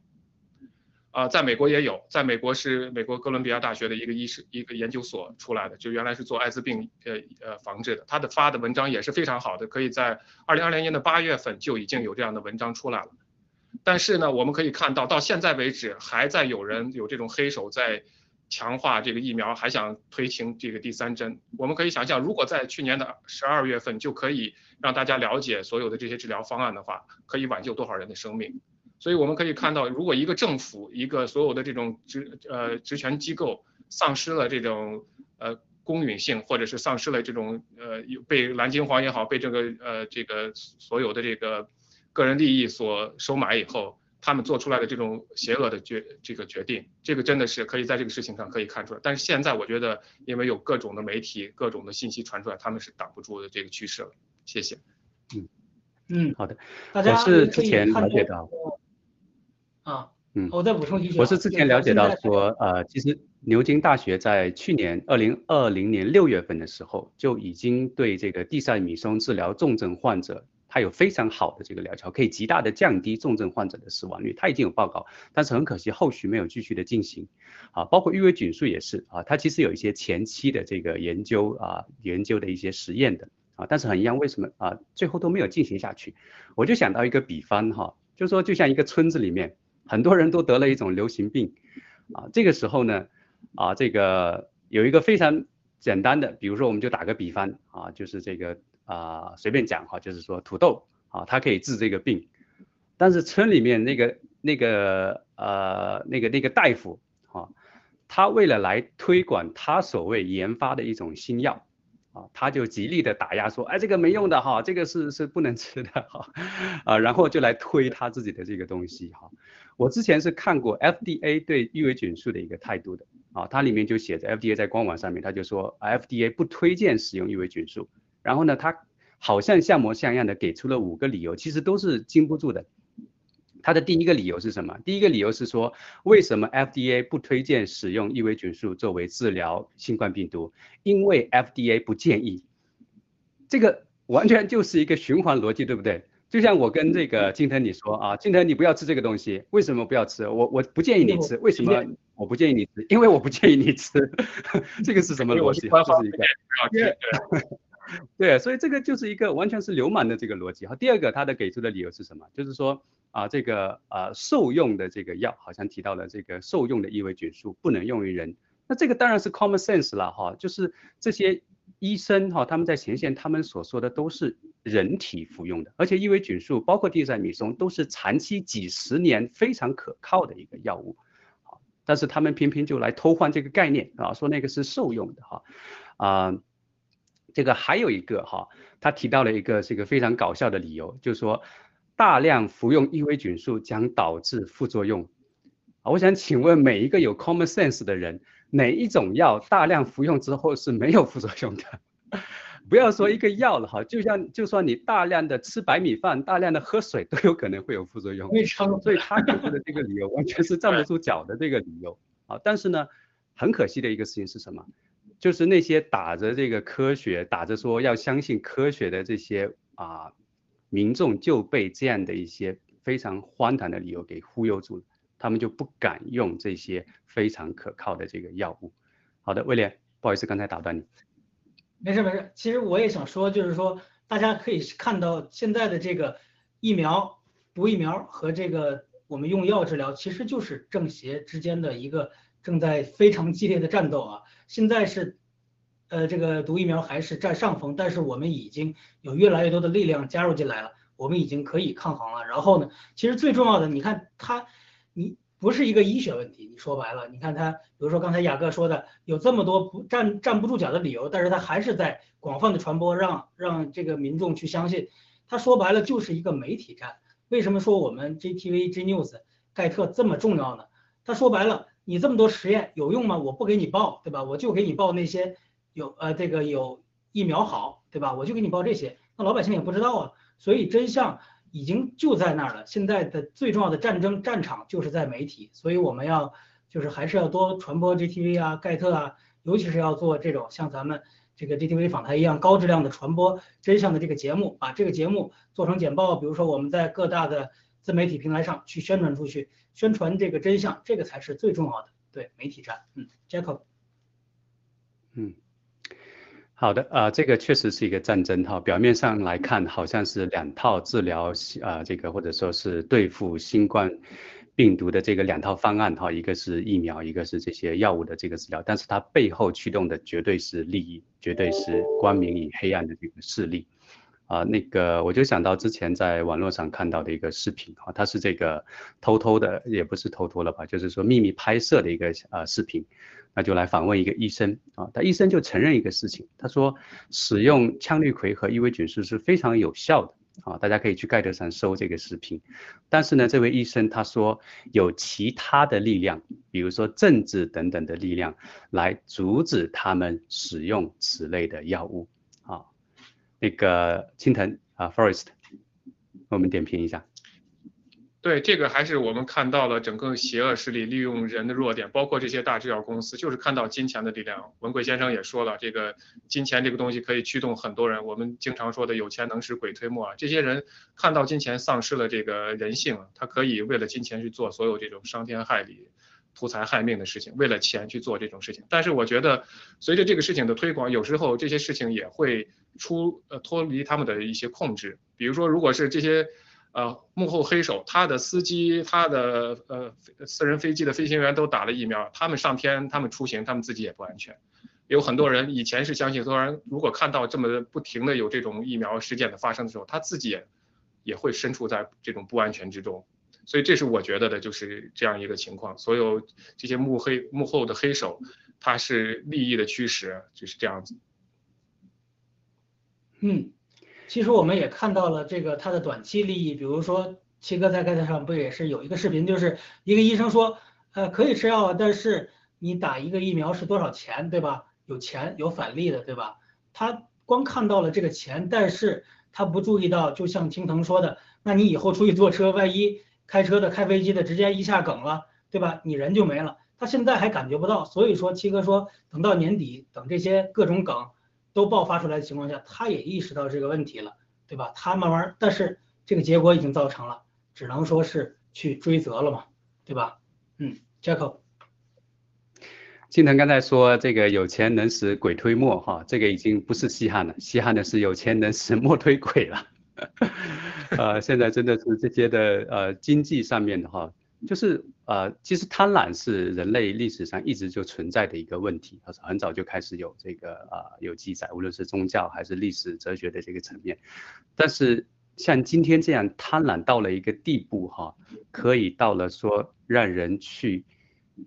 啊，在美国也有，在美国是美国哥伦比亚大学的一个医师一个研究所出来的，就原来是做艾滋病呃呃防治的，他的发的文章也是非常好的，可以在二零二零年的八月份就已经有这样的文章出来了。但是呢，我们可以看到，到现在为止，还在有人有这种黑手在。强化这个疫苗，还想推行这个第三针。我们可以想象，如果在去年的十二月份就可以让大家了解所有的这些治疗方案的话，可以挽救多少人的生命？所以我们可以看到，如果一个政府、一个所有的这种职呃职权机构丧失了这种呃公允性，或者是丧失了这种呃被蓝金黄也好，被这个呃这个所有的这个个人利益所收买以后。他们做出来的这种邪恶的决这个决定，这个真的是可以在这个事情上可以看出来。但是现在我觉得，因为有各种的媒体、各种的信息传出来，他们是挡不住的这个趋势了。谢谢。嗯嗯，好的。大家是之前了解到啊，嗯，我再补充一句，我是之前了解到说，呃，其实牛津大学在去年二零二零年六月份的时候，就已经对这个地塞米松治疗重症患者。它有非常好的这个疗效，可以极大的降低重症患者的死亡率。它已经有报告，但是很可惜后续没有继续的进行。啊，包括预维菌素也是啊，它其实有一些前期的这个研究啊，研究的一些实验的啊，但是很一样，为什么啊最后都没有进行下去？我就想到一个比方哈，就说就像一个村子里面很多人都得了一种流行病啊，这个时候呢啊这个有一个非常简单的，比如说我们就打个比方啊，就是这个。啊，随便讲哈，就是说土豆啊，它可以治这个病，但是村里面那个那个呃那个那个大夫啊，他为了来推广他所谓研发的一种新药啊，他就极力的打压说，哎，这个没用的哈，这个是是不能吃的哈，啊，然后就来推他自己的这个东西哈。我之前是看过 FDA 对伊维菌素的一个态度的啊，它里面就写着 FDA 在官网上面他就说，FDA 不推荐使用伊维菌素。然后呢，他好像像模像样的给出了五个理由，其实都是经不住的。他的第一个理由是什么？第一个理由是说，为什么 FDA 不推荐使用异维菌素作为治疗新冠病毒？因为 FDA 不建议。这个完全就是一个循环逻辑，对不对？就像我跟这个金腾你说啊，金腾你不要吃这个东西，为什么不要吃？我我不建议你吃，为什么我不建议你吃？因为我不建议你吃。这个是什么逻辑？就是一个。对，所以这个就是一个完全是流氓的这个逻辑哈。第二个，他的给出的理由是什么？就是说啊，这个呃受用的这个药好像提到了这个受用的异维菌素不能用于人。那这个当然是 common sense 了哈，就是这些医生哈他们在前线他们所说的都是人体服用的，而且异维菌素包括地塞米松都是长期几十年非常可靠的一个药物，好，但是他们偏偏就来偷换这个概念啊，说那个是受用的哈，啊。这个还有一个哈，他提到了一个是一个非常搞笑的理由，就是说大量服用异维菌素将导致副作用。啊，我想请问每一个有 common sense 的人，哪一种药大量服用之后是没有副作用的？不要说一个药了哈，就像就算你大量的吃白米饭、大量的喝水都有可能会有副作用。所以他给出的这个理由完全是站不住脚的这个理由。啊，但是呢，很可惜的一个事情是什么？就是那些打着这个科学，打着说要相信科学的这些啊民众，就被这样的一些非常荒唐的理由给忽悠住了，他们就不敢用这些非常可靠的这个药物。好的，威廉，不好意思，刚才打断你。没事没事，其实我也想说，就是说大家可以看到现在的这个疫苗、毒疫苗和这个我们用药治疗，其实就是正邪之间的一个正在非常激烈的战斗啊。现在是，呃，这个毒疫苗还是占上风，但是我们已经有越来越多的力量加入进来了，我们已经可以抗衡了。然后呢，其实最重要的，你看它，你不是一个医学问题。你说白了，你看他，比如说刚才雅各说的，有这么多不站站不住脚的理由，但是他还是在广泛的传播，让让这个民众去相信。他说白了就是一个媒体战。为什么说我们 J T V、J News、盖特这么重要呢？他说白了，你这么多实验有用吗？我不给你报，对吧？我就给你报那些有呃这个有疫苗好，对吧？我就给你报这些，那老百姓也不知道啊。所以真相已经就在那儿了。现在的最重要的战争战场就是在媒体，所以我们要就是还是要多传播 GTV 啊、盖特啊，尤其是要做这种像咱们这个 GTV 访谈一样高质量的传播真相的这个节目，把这个节目做成简报，比如说我们在各大的自媒体平台上去宣传出去。宣传这个真相，这个才是最重要的。对媒体战，嗯，Jacob，嗯，好的，呃，这个确实是一个战争哈。表面上来看，好像是两套治疗，啊，这个或者说是对付新冠病毒的这个两套方案哈，一个是疫苗，一个是这些药物的这个治疗，但是它背后驱动的绝对是利益，绝对是光明与黑暗的这个势力。啊，那个我就想到之前在网络上看到的一个视频啊，它是这个偷偷的，也不是偷偷了吧，就是说秘密拍摄的一个呃视频，那就来访问一个医生啊，他医生就承认一个事情，他说使用羟氯喹和伊维菌素是非常有效的啊，大家可以去盖德上搜这个视频，但是呢，这位医生他说有其他的力量，比如说政治等等的力量来阻止他们使用此类的药物。那个青藤啊，Forest，我们点评一下。对，这个还是我们看到了整个邪恶势力利用人的弱点，包括这些大制药公司，就是看到金钱的力量。文贵先生也说了，这个金钱这个东西可以驱动很多人。我们经常说的有钱能使鬼推磨啊，这些人看到金钱丧失了这个人性，他可以为了金钱去做所有这种伤天害理。图财害命的事情，为了钱去做这种事情。但是我觉得，随着这个事情的推广，有时候这些事情也会出呃脱离他们的一些控制。比如说，如果是这些呃幕后黑手，他的司机、他的呃私人飞机的飞行员都打了疫苗，他们上天、他们出行，他们自己也不安全。有很多人以前是相信，突然如果看到这么不停的有这种疫苗事件的发生的时候，他自己也也会身处在这种不安全之中。所以这是我觉得的，就是这样一个情况。所有这些幕黑幕后的黑手，他是利益的驱使，就是这样子。嗯，其实我们也看到了这个他的短期利益，比如说七哥在盖特上不也是有一个视频，就是一个医生说，呃，可以吃药啊，但是你打一个疫苗是多少钱，对吧？有钱有返利的，对吧？他光看到了这个钱，但是他不注意到，就像青藤说的，那你以后出去坐车，万一。开车的、开飞机的，直接一下梗了，对吧？你人就没了。他现在还感觉不到，所以说七哥说，等到年底，等这些各种梗都爆发出来的情况下，他也意识到这个问题了，对吧？他慢慢，但是这个结果已经造成了，只能说是去追责了嘛，对吧？嗯，Jacko，金腾刚才说这个有钱能使鬼推磨，哈，这个已经不是稀罕了，稀罕的是有钱能使 磨推鬼了。呃，现在真的是这些的呃经济上面的哈，就是呃，其实贪婪是人类历史上一直就存在的一个问题，它是很早就开始有这个呃有记载，无论是宗教还是历史哲学的这个层面。但是像今天这样贪婪到了一个地步哈，可以到了说让人去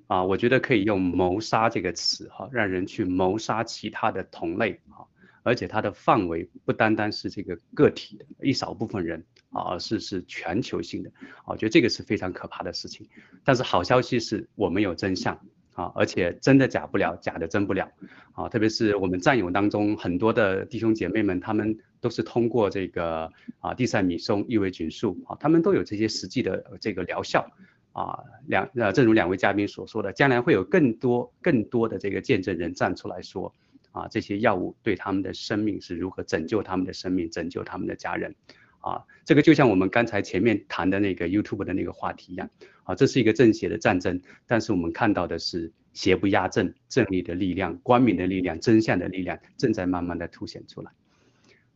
啊，我觉得可以用谋杀这个词哈，让人去谋杀其他的同类啊。而且它的范围不单单是这个个体的一少部分人啊，而是是全球性的啊，我觉得这个是非常可怕的事情。但是好消息是我们有真相啊，而且真的假不了，假的真不了啊。特别是我们战友当中很多的弟兄姐妹们，他们都是通过这个啊地塞米松异维菌素啊，他们都有这些实际的这个疗效啊。两呃，正如两位嘉宾所说的，将来会有更多更多的这个见证人站出来说。啊，这些药物对他们的生命是如何拯救他们的生命，拯救他们的家人？啊，这个就像我们刚才前面谈的那个 YouTube 的那个话题一样，啊，这是一个正邪的战争，但是我们看到的是邪不压正，正义的力量、光明的力量、真相的力量正在慢慢的凸显出来。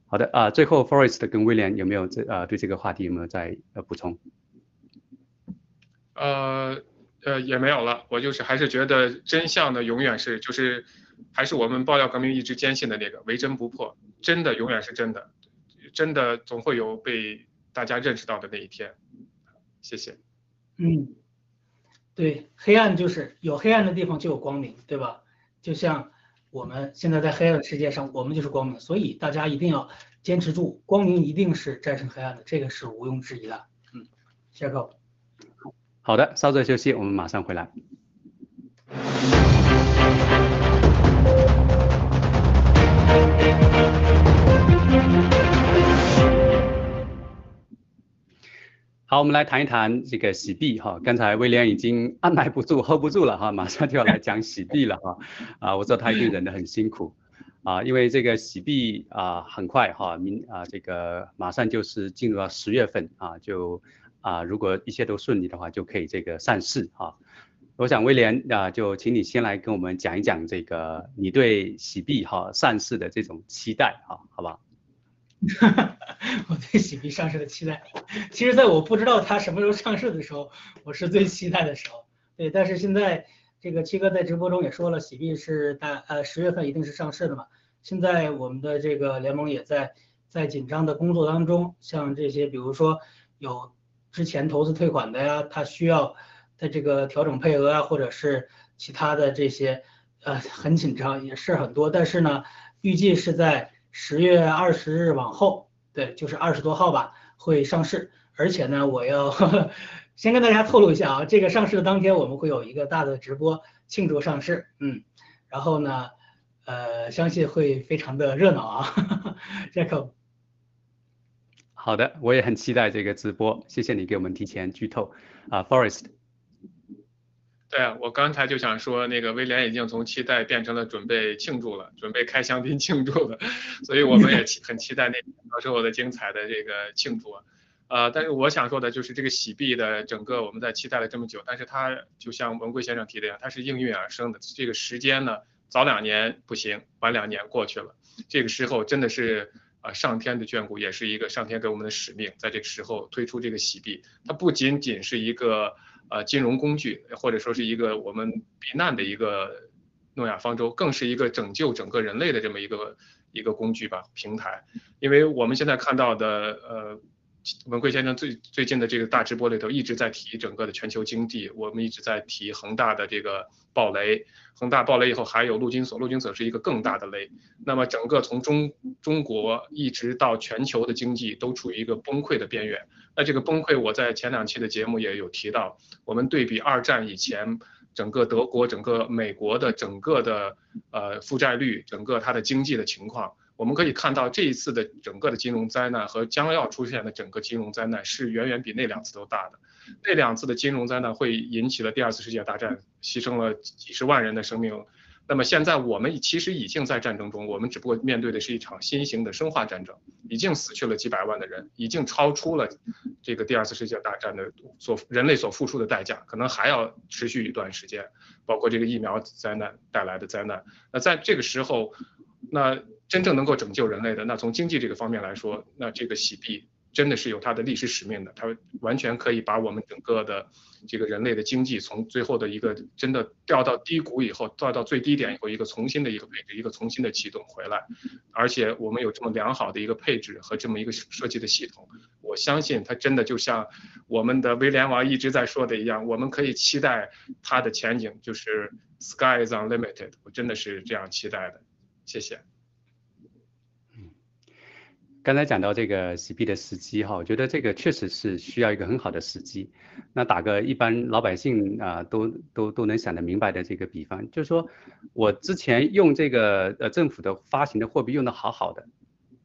好的，啊，最后 Forest 跟威廉有没有这呃对这个话题有没有再呃补充？呃呃也没有了，我就是还是觉得真相呢永远是就是。还是我们爆料革命一直坚信的那个唯真不破，真的永远是真的，真的总会有被大家认识到的那一天。谢谢。嗯，对，黑暗就是有黑暗的地方就有光明，对吧？就像我们现在在黑暗的世界上，我们就是光明，所以大家一定要坚持住，光明一定是战胜黑暗的，这个是毋庸置疑的。嗯，下课。好的，稍作休息，我们马上回来。好，我们来谈一谈这个洗币哈。刚才威廉已经按耐不住，hold 不住了哈，马上就要来讲洗币了哈。啊，我知道他一定忍得很辛苦啊，因为这个洗币啊，很快哈，明啊这个马上就是进入到十月份啊，就啊如果一切都顺利的话，就可以这个上市哈。我想威廉啊，就请你先来跟我们讲一讲这个你对洗币哈上市的这种期待哈，好不好？我对喜币上市的期待，其实在我不知道它什么时候上市的时候，我是最期待的时候。对，但是现在这个七哥在直播中也说了，喜币是大呃十月份一定是上市的嘛。现在我们的这个联盟也在在紧张的工作当中，像这些比如说有之前投资退款的呀，他需要在这个调整配额啊，或者是其他的这些呃很紧张，也是很多。但是呢，预计是在。十月二十日往后，对，就是二十多号吧，会上市。而且呢，我要 先跟大家透露一下啊，这个上市的当天我们会有一个大的直播庆祝上市，嗯，然后呢，呃，相信会非常的热闹啊，这个。好的，我也很期待这个直播，谢谢你给我们提前剧透啊，Forest。对啊，我刚才就想说，那个威廉已经从期待变成了准备庆祝了，准备开香槟庆祝了，所以我们也很期待那到时候的精彩的这个庆祝。呃，但是我想说的就是这个洗币的整个我们在期待了这么久，但是它就像文贵先生提的一样，它是应运而生的。这个时间呢，早两年不行，晚两年过去了，这个时候真的是啊上天的眷顾，也是一个上天给我们的使命，在这个时候推出这个洗币，它不仅仅是一个。呃，金融工具或者说是一个我们避难的一个诺亚方舟，更是一个拯救整个人类的这么一个一个工具吧平台。因为我们现在看到的，呃，文贵先生最最近的这个大直播里头一直在提整个的全球经济，我们一直在提恒大的这个暴雷，恒大暴雷以后还有陆金所，陆金所是一个更大的雷。那么整个从中中国一直到全球的经济都处于一个崩溃的边缘。那这个崩溃，我在前两期的节目也有提到。我们对比二战以前，整个德国、整个美国的整个的呃负债率，整个它的经济的情况，我们可以看到这一次的整个的金融灾难和将要出现的整个金融灾难是远远比那两次都大的。那两次的金融灾难会引起了第二次世界大战，牺牲了几十万人的生命。那么现在我们其实已经在战争中，我们只不过面对的是一场新型的生化战争，已经死去了几百万的人，已经超出了这个第二次世界大战的所人类所付出的代价，可能还要持续一段时间，包括这个疫苗灾难带来的灾难。那在这个时候，那真正能够拯救人类的，那从经济这个方面来说，那这个洗币。真的是有它的历史使命的，它完全可以把我们整个的这个人类的经济从最后的一个真的掉到低谷以后，掉到最低点以后，一个重新的一个配置，一个重新的启动回来。而且我们有这么良好的一个配置和这么一个设计的系统，我相信它真的就像我们的威廉王一直在说的一样，我们可以期待它的前景就是 sky is unlimited，我真的是这样期待的。谢谢。刚才讲到这个洗币的时机哈，我觉得这个确实是需要一个很好的时机。那打个一般老百姓啊都都都能想得明白的这个比方，就是说我之前用这个呃政府的发行的货币用的好好的，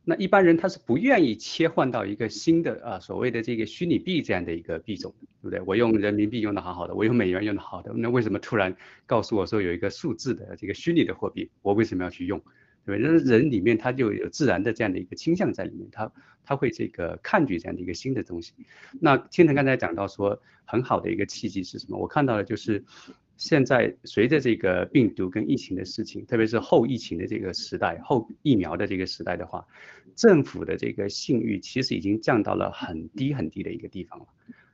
那一般人他是不愿意切换到一个新的啊所谓的这个虚拟币这样的一个币种，对不对？我用人民币用的好好的，我用美元用的好的，那为什么突然告诉我说有一个数字的这个虚拟的货币，我为什么要去用？对？人人里面他就有自然的这样的一个倾向在里面，他他会这个抗拒这样的一个新的东西。那天腾刚才讲到说，很好的一个契机是什么？我看到的就是现在随着这个病毒跟疫情的事情，特别是后疫情的这个时代，后疫苗的这个时代的话，政府的这个信誉其实已经降到了很低很低的一个地方了。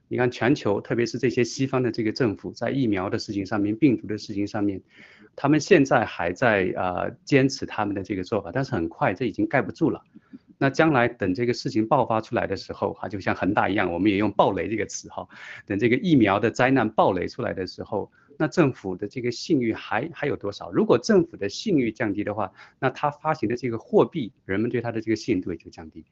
你看全球，特别是这些西方的这个政府，在疫苗的事情上面、病毒的事情上面，他们现在还在呃坚持他们的这个做法，但是很快这已经盖不住了。那将来等这个事情爆发出来的时候，哈，就像恒大一样，我们也用暴雷这个词哈。等这个疫苗的灾难暴雷出来的时候，那政府的这个信誉还还有多少？如果政府的信誉降低的话，那它发行的这个货币，人们对它的这个信任度也就降低。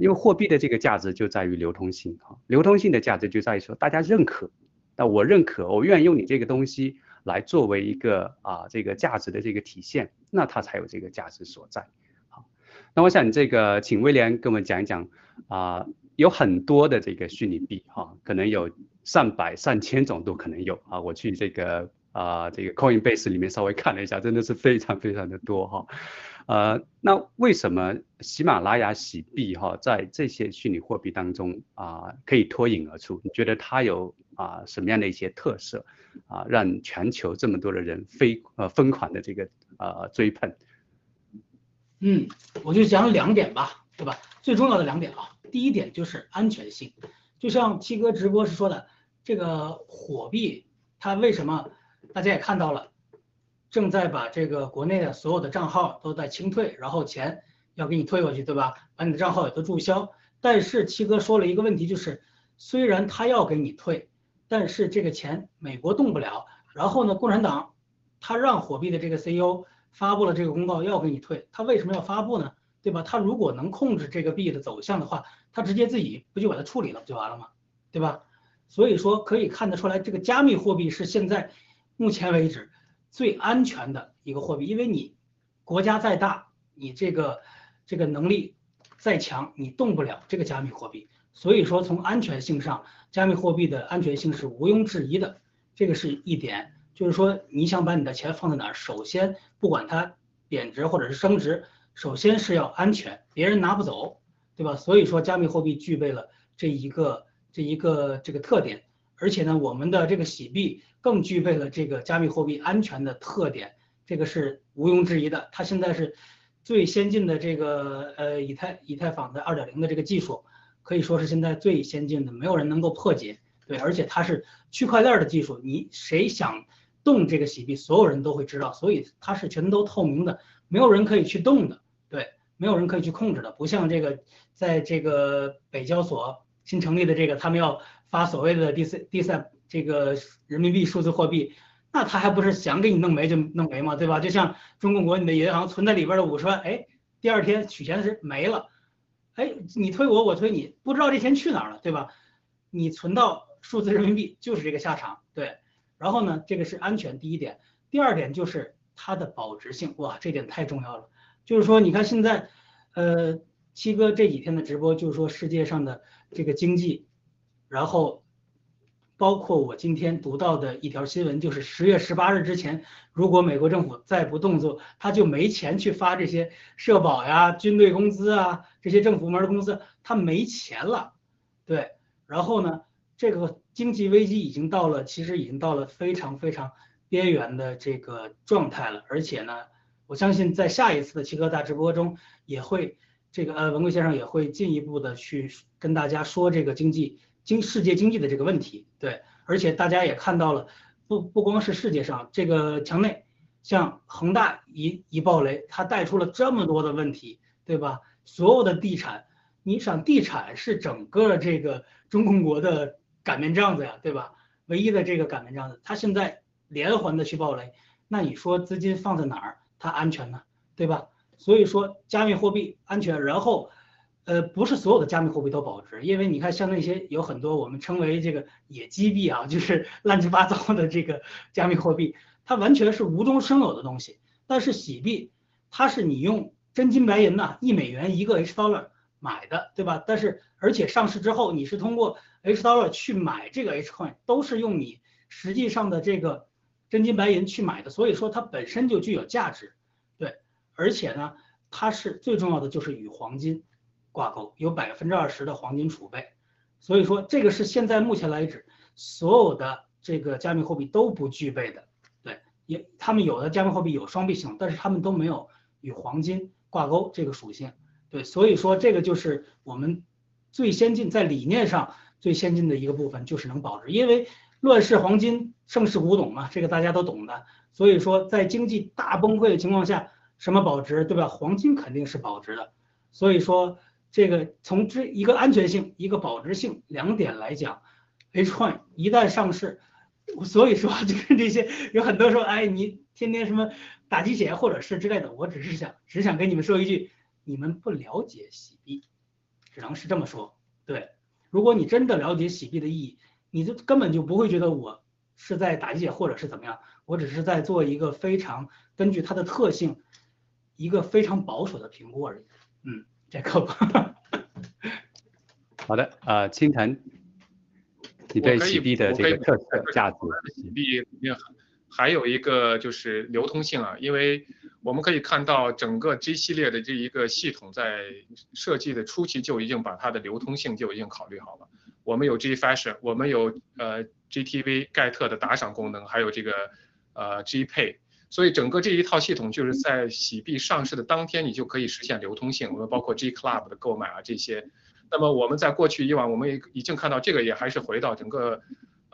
因为货币的这个价值就在于流通性哈，流通性的价值就在于说大家认可，那我认可，我愿意用你这个东西来作为一个啊这个价值的这个体现，那它才有这个价值所在。好，那我想这个请威廉跟我们讲一讲啊，有很多的这个虚拟币哈，可能有。上百上千种都可能有啊！我去这个啊这个 Coinbase 里面稍微看了一下，真的是非常非常的多哈。呃，那为什么喜马拉雅洗币哈在这些虚拟货币当中啊可以脱颖而出？你觉得它有啊什么样的一些特色啊，让全球这么多的人飞呃疯狂的这个呃追捧？嗯，我就讲两点吧，对吧？最重要的两点啊，第一点就是安全性，就像七哥直播时说的。这个火币，它为什么大家也看到了，正在把这个国内的所有的账号都在清退，然后钱要给你退过去，对吧？把你的账号也都注销。但是七哥说了一个问题，就是虽然他要给你退，但是这个钱美国动不了。然后呢，共产党他让火币的这个 CEO 发布了这个公告要给你退，他为什么要发布呢？对吧？他如果能控制这个币的走向的话，他直接自己不就把它处理了不就完了吗？对吧？所以说可以看得出来，这个加密货币是现在目前为止最安全的一个货币，因为你国家再大，你这个这个能力再强，你动不了这个加密货币。所以说从安全性上，加密货币的安全性是毋庸置疑的，这个是一点。就是说你想把你的钱放在哪儿，首先不管它贬值或者是升值，首先是要安全，别人拿不走，对吧？所以说加密货币具备了这一个。这一个这个特点，而且呢，我们的这个洗币更具备了这个加密货币安全的特点，这个是毋庸置疑的。它现在是最先进的这个呃以太以太坊的二点零的这个技术，可以说是现在最先进的，没有人能够破解。对，而且它是区块链的技术，你谁想动这个洗币，所有人都会知道，所以它是全都透明的，没有人可以去动的。对，没有人可以去控制的，不像这个在这个北交所。新成立的这个，他们要发所谓的第三第三这个人民币数字货币，那他还不是想给你弄没就弄没嘛，对吧？就像中国国你的银行存在里边的五十万，哎，第二天取钱时没了，哎，你推我，我推你，不知道这钱去哪儿了，对吧？你存到数字人民币就是这个下场，对。然后呢，这个是安全第一点，第二点就是它的保值性，哇，这点太重要了。就是说，你看现在，呃，七哥这几天的直播，就是说世界上的。这个经济，然后包括我今天读到的一条新闻，就是十月十八日之前，如果美国政府再不动作，他就没钱去发这些社保呀、军队工资啊这些政府部门的工资，他没钱了。对，然后呢，这个经济危机已经到了，其实已经到了非常非常边缘的这个状态了。而且呢，我相信在下一次的七哥大直播中也会。这个呃，文贵先生也会进一步的去跟大家说这个经济经世界经济的这个问题，对，而且大家也看到了，不不光是世界上这个墙内，像恒大一一暴雷，它带出了这么多的问题，对吧？所有的地产，你想地产是整个这个中共国的擀面杖子呀，对吧？唯一的这个擀面杖子，它现在连环的去暴雷，那你说资金放在哪儿，它安全呢？对吧？所以说加密货币安全，然后，呃，不是所有的加密货币都保值，因为你看像那些有很多我们称为这个野鸡币啊，就是 乱七八糟的这个 加密货币，它完全是无中生有的东西。但是洗币，它是你用真金白银呐，一美元一个 H dollar 买的，对吧？但是而且上市之后，你是通过 H dollar 去买这个 H coin，都是用你实际上的这个真金白银去买的，所以说它本身就具有价值。对而且呢，它是最重要的就是与黄金挂钩，有百分之二十的黄金储备，所以说这个是现在目前来止所有的这个加密货币都不具备的。对，也他们有的加密货币有双币系统，但是他们都没有与黄金挂钩这个属性。对，所以说这个就是我们最先进在理念上最先进的一个部分，就是能保值。因为乱世黄金，盛世古董嘛，这个大家都懂的。所以说在经济大崩溃的情况下。什么保值，对吧？黄金肯定是保值的，所以说这个从这一个安全性、一个保值性两点来讲，H coin 一旦上市，所以说就是这些有很多说，哎，你天天什么打鸡血或者是之类的，我只是想只想跟你们说一句，你们不了解洗币，只能是这么说。对，如果你真的了解洗币的意义，你就根本就不会觉得我是在打鸡血或者是怎么样，我只是在做一个非常根据它的特性，一个非常保守的评估而已。嗯，这个。好的，呃，青藤，你对洗币的这个特色价值，洗币里面还有一个就是流通性啊，因为我们可以看到整个 G 系列的这一个系统在设计的初期就已经把它的流通性就已经考虑好了。我们有 G Fashion，我们有呃 GTV 盖特的打赏功能，还有这个呃 G Pay，所以整个这一套系统就是在洗币上市的当天，你就可以实现流通性。我们包括 G Club 的购买啊这些。那么我们在过去以往，我们也已经看到这个也还是回到整个。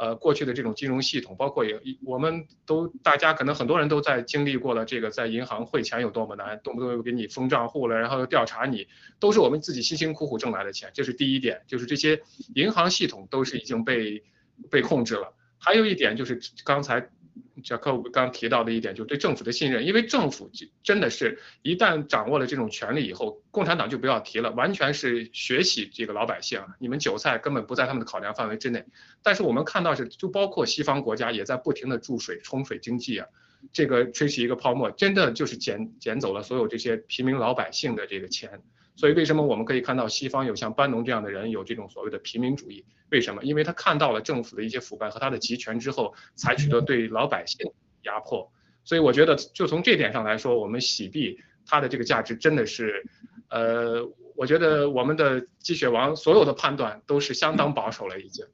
呃，过去的这种金融系统，包括也，我们都大家可能很多人都在经历过了这个，在银行汇钱有多么难，动不动又给你封账户了，然后又调查你，都是我们自己辛辛苦苦挣来的钱，这是第一点，就是这些银行系统都是已经被被控制了。还有一点就是刚才。贾克刚刚提到的一点，就是对政府的信任，因为政府真的是一旦掌握了这种权力以后，共产党就不要提了，完全是学习这个老百姓啊，你们韭菜根本不在他们的考量范围之内。但是我们看到是，就包括西方国家也在不停的注水冲水经济啊，这个吹起一个泡沫，真的就是捡捡走了所有这些平民老百姓的这个钱。所以为什么我们可以看到西方有像班农这样的人有这种所谓的平民主义？为什么？因为他看到了政府的一些腐败和他的集权之后，采取的对老百姓压迫。所以我觉得，就从这点上来说，我们洗币它的这个价值真的是，呃，我觉得我们的鸡血王所有的判断都是相当保守了已经。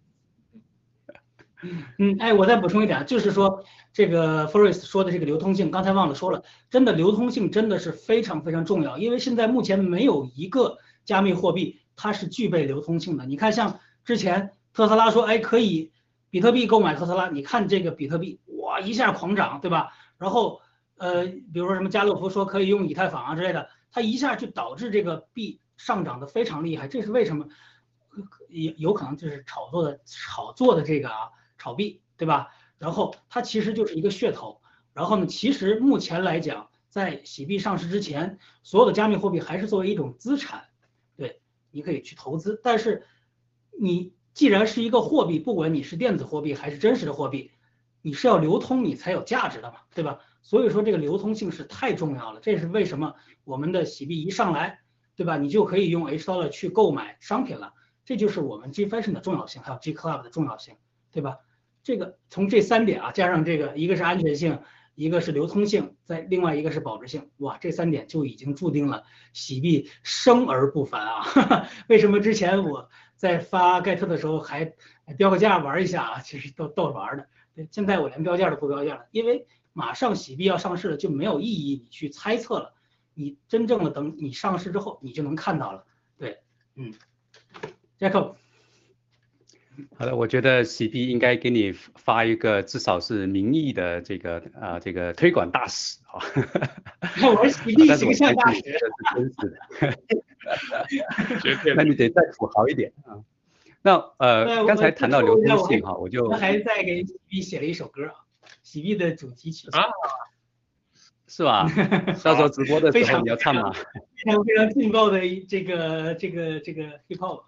嗯，哎，我再补充一点，就是说这个 Fores 说的这个流通性，刚才忘了说了，真的流通性真的是非常非常重要，因为现在目前没有一个加密货币它是具备流通性的。你看，像之前特斯拉说，哎，可以比特币购买特斯拉，你看这个比特币哇一下狂涨，对吧？然后呃，比如说什么家乐福说可以用以太坊啊之类的，它一下就导致这个币上涨的非常厉害，这是为什么？有有可能就是炒作的炒作的这个啊。炒币对吧？然后它其实就是一个噱头。然后呢，其实目前来讲，在洗币上市之前，所有的加密货币还是作为一种资产，对，你可以去投资。但是你既然是一个货币，不管你是电子货币还是真实的货币，你是要流通你才有价值的嘛，对吧？所以说这个流通性是太重要了。这是为什么我们的洗币一上来，对吧？你就可以用 H dollar 去购买商品了。这就是我们 G Fashion 的重要性，还有 G Club 的重要性，对吧？这个从这三点啊，加上这个，一个是安全性，一个是流通性，再另外一个是保值性，哇，这三点就已经注定了洗币生而不凡啊！为什么之前我在发盖特的时候还标个价玩一下啊？其实都逗着玩的。对，现在我连标价都不标价了，因为马上洗币要上市了，就没有意义你去猜测了。你真正的等你上市之后，你就能看到了。对，嗯，Jacob。好的，我觉得洗币应该给你发一个至少是名义的这个啊这个推广大使啊。我是洗币形象大使。那你得再土豪一点啊。那呃，刚才谈到流通性哈，我就还在给洗币写了一首歌啊，洗币的主题曲啊，是吧？到时候直播的时候你要唱吗？非常非常劲爆的这个这个这个 hip hop。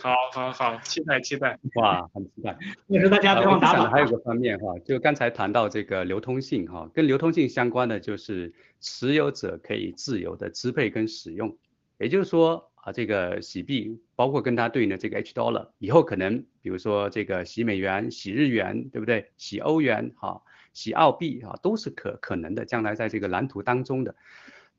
好，好，好，期待，期待，哇，很期待。也是大家不用打板。还有个方面哈，就刚才谈到这个流通性哈，跟流通性相关的就是持有者可以自由的支配跟使用。也就是说啊，这个洗币，包括跟它对应的这个 H dollar，以后可能比如说这个洗美元、洗日元，对不对？洗欧元哈，洗澳币哈，都是可可能的，将来在这个蓝图当中的。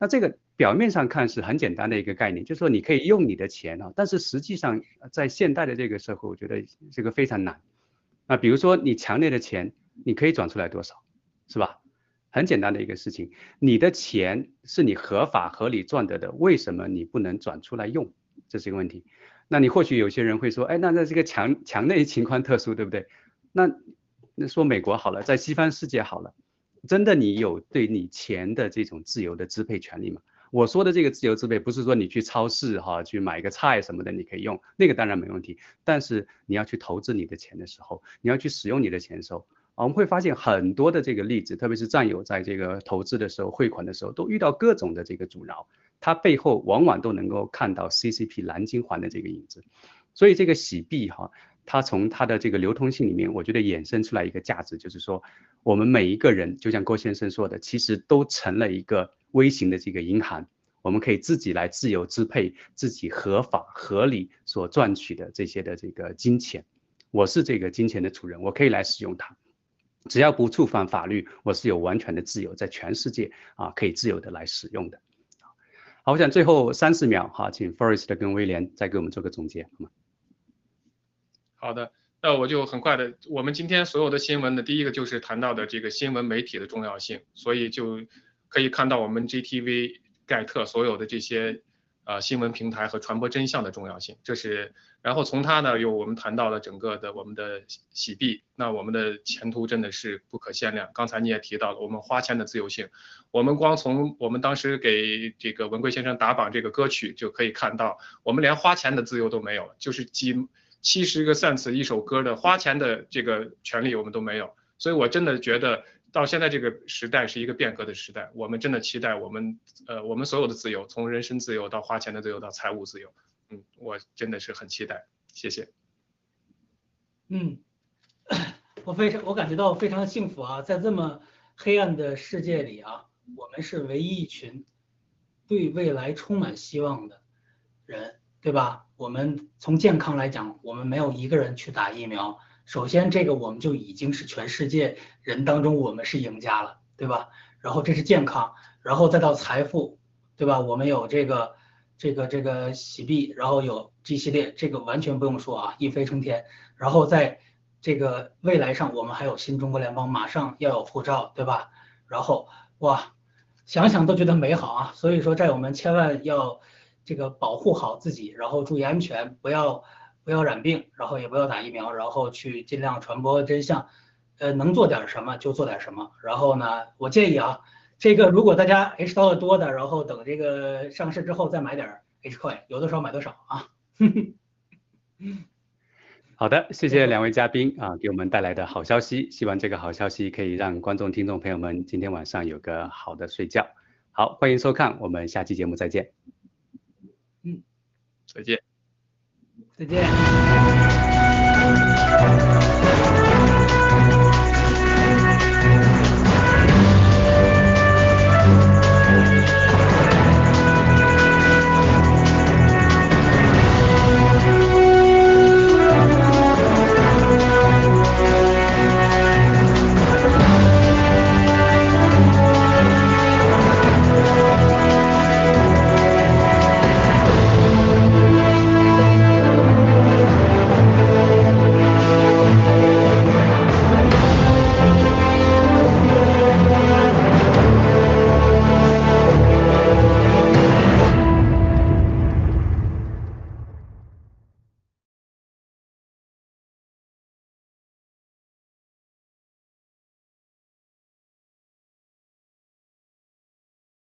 那这个表面上看是很简单的一个概念，就是说你可以用你的钱啊，但是实际上在现代的这个社会，我觉得这个非常难。那比如说你墙内的钱，你可以转出来多少，是吧？很简单的一个事情，你的钱是你合法合理赚得的，为什么你不能转出来用？这是一个问题。那你或许有些人会说，哎，那那这个墙墙内情况特殊，对不对？那那说美国好了，在西方世界好了。真的，你有对你钱的这种自由的支配权利吗？我说的这个自由支配，不是说你去超市哈去买个菜什么的你可以用，那个当然没问题。但是你要去投资你的钱的时候，你要去使用你的钱的时候，我们会发现很多的这个例子，特别是战友在这个投资的时候、汇款的时候，都遇到各种的这个阻挠，他背后往往都能够看到 CCP 蓝金环的这个影子。所以这个洗币哈，它从它的这个流通性里面，我觉得衍生出来一个价值，就是说我们每一个人，就像郭先生说的，其实都成了一个微型的这个银行，我们可以自己来自由支配自己合法合理所赚取的这些的这个金钱。我是这个金钱的主人，我可以来使用它，只要不触犯法律，我是有完全的自由，在全世界啊可以自由的来使用的。好，我想最后三十秒哈，请 Forest 跟威廉再给我们做个总结，好吗？好的，那我就很快的，我们今天所有的新闻呢，第一个就是谈到的这个新闻媒体的重要性，所以就可以看到我们 GTV 盖特所有的这些呃新闻平台和传播真相的重要性，这是，然后从它呢，又我们谈到了整个的我们的洗币，那我们的前途真的是不可限量。刚才你也提到了我们花钱的自由性，我们光从我们当时给这个文贵先生打榜这个歌曲就可以看到，我们连花钱的自由都没有，就是几。七十个 cents 一首歌的花钱的这个权利我们都没有，所以我真的觉得到现在这个时代是一个变革的时代，我们真的期待我们呃我们所有的自由，从人身自由到花钱的自由到财务自由，嗯，我真的是很期待，谢谢。嗯，我非常我感觉到非常幸福啊，在这么黑暗的世界里啊，我们是唯一一群对未来充满希望的人。对吧？我们从健康来讲，我们没有一个人去打疫苗。首先，这个我们就已经是全世界人当中我们是赢家了，对吧？然后这是健康，然后再到财富，对吧？我们有这个这个这个洗币，然后有 G 系列，这个完全不用说啊，一飞冲天。然后在这个未来上，我们还有新中国联邦，马上要有护照，对吧？然后哇，想想都觉得美好啊。所以说，战友们千万要。这个保护好自己，然后注意安全，不要不要染病，然后也不要打疫苗，然后去尽量传播真相，呃，能做点什么就做点什么。然后呢，我建议啊，这个如果大家 H 刀的多的，然后等这个上市之后再买点 H coin，有多少买多少啊。好的，谢谢两位嘉宾啊，给我们带来的好消息，希望这个好消息可以让观众听众朋友们今天晚上有个好的睡觉。好，欢迎收看，我们下期节目再见。再见，再见。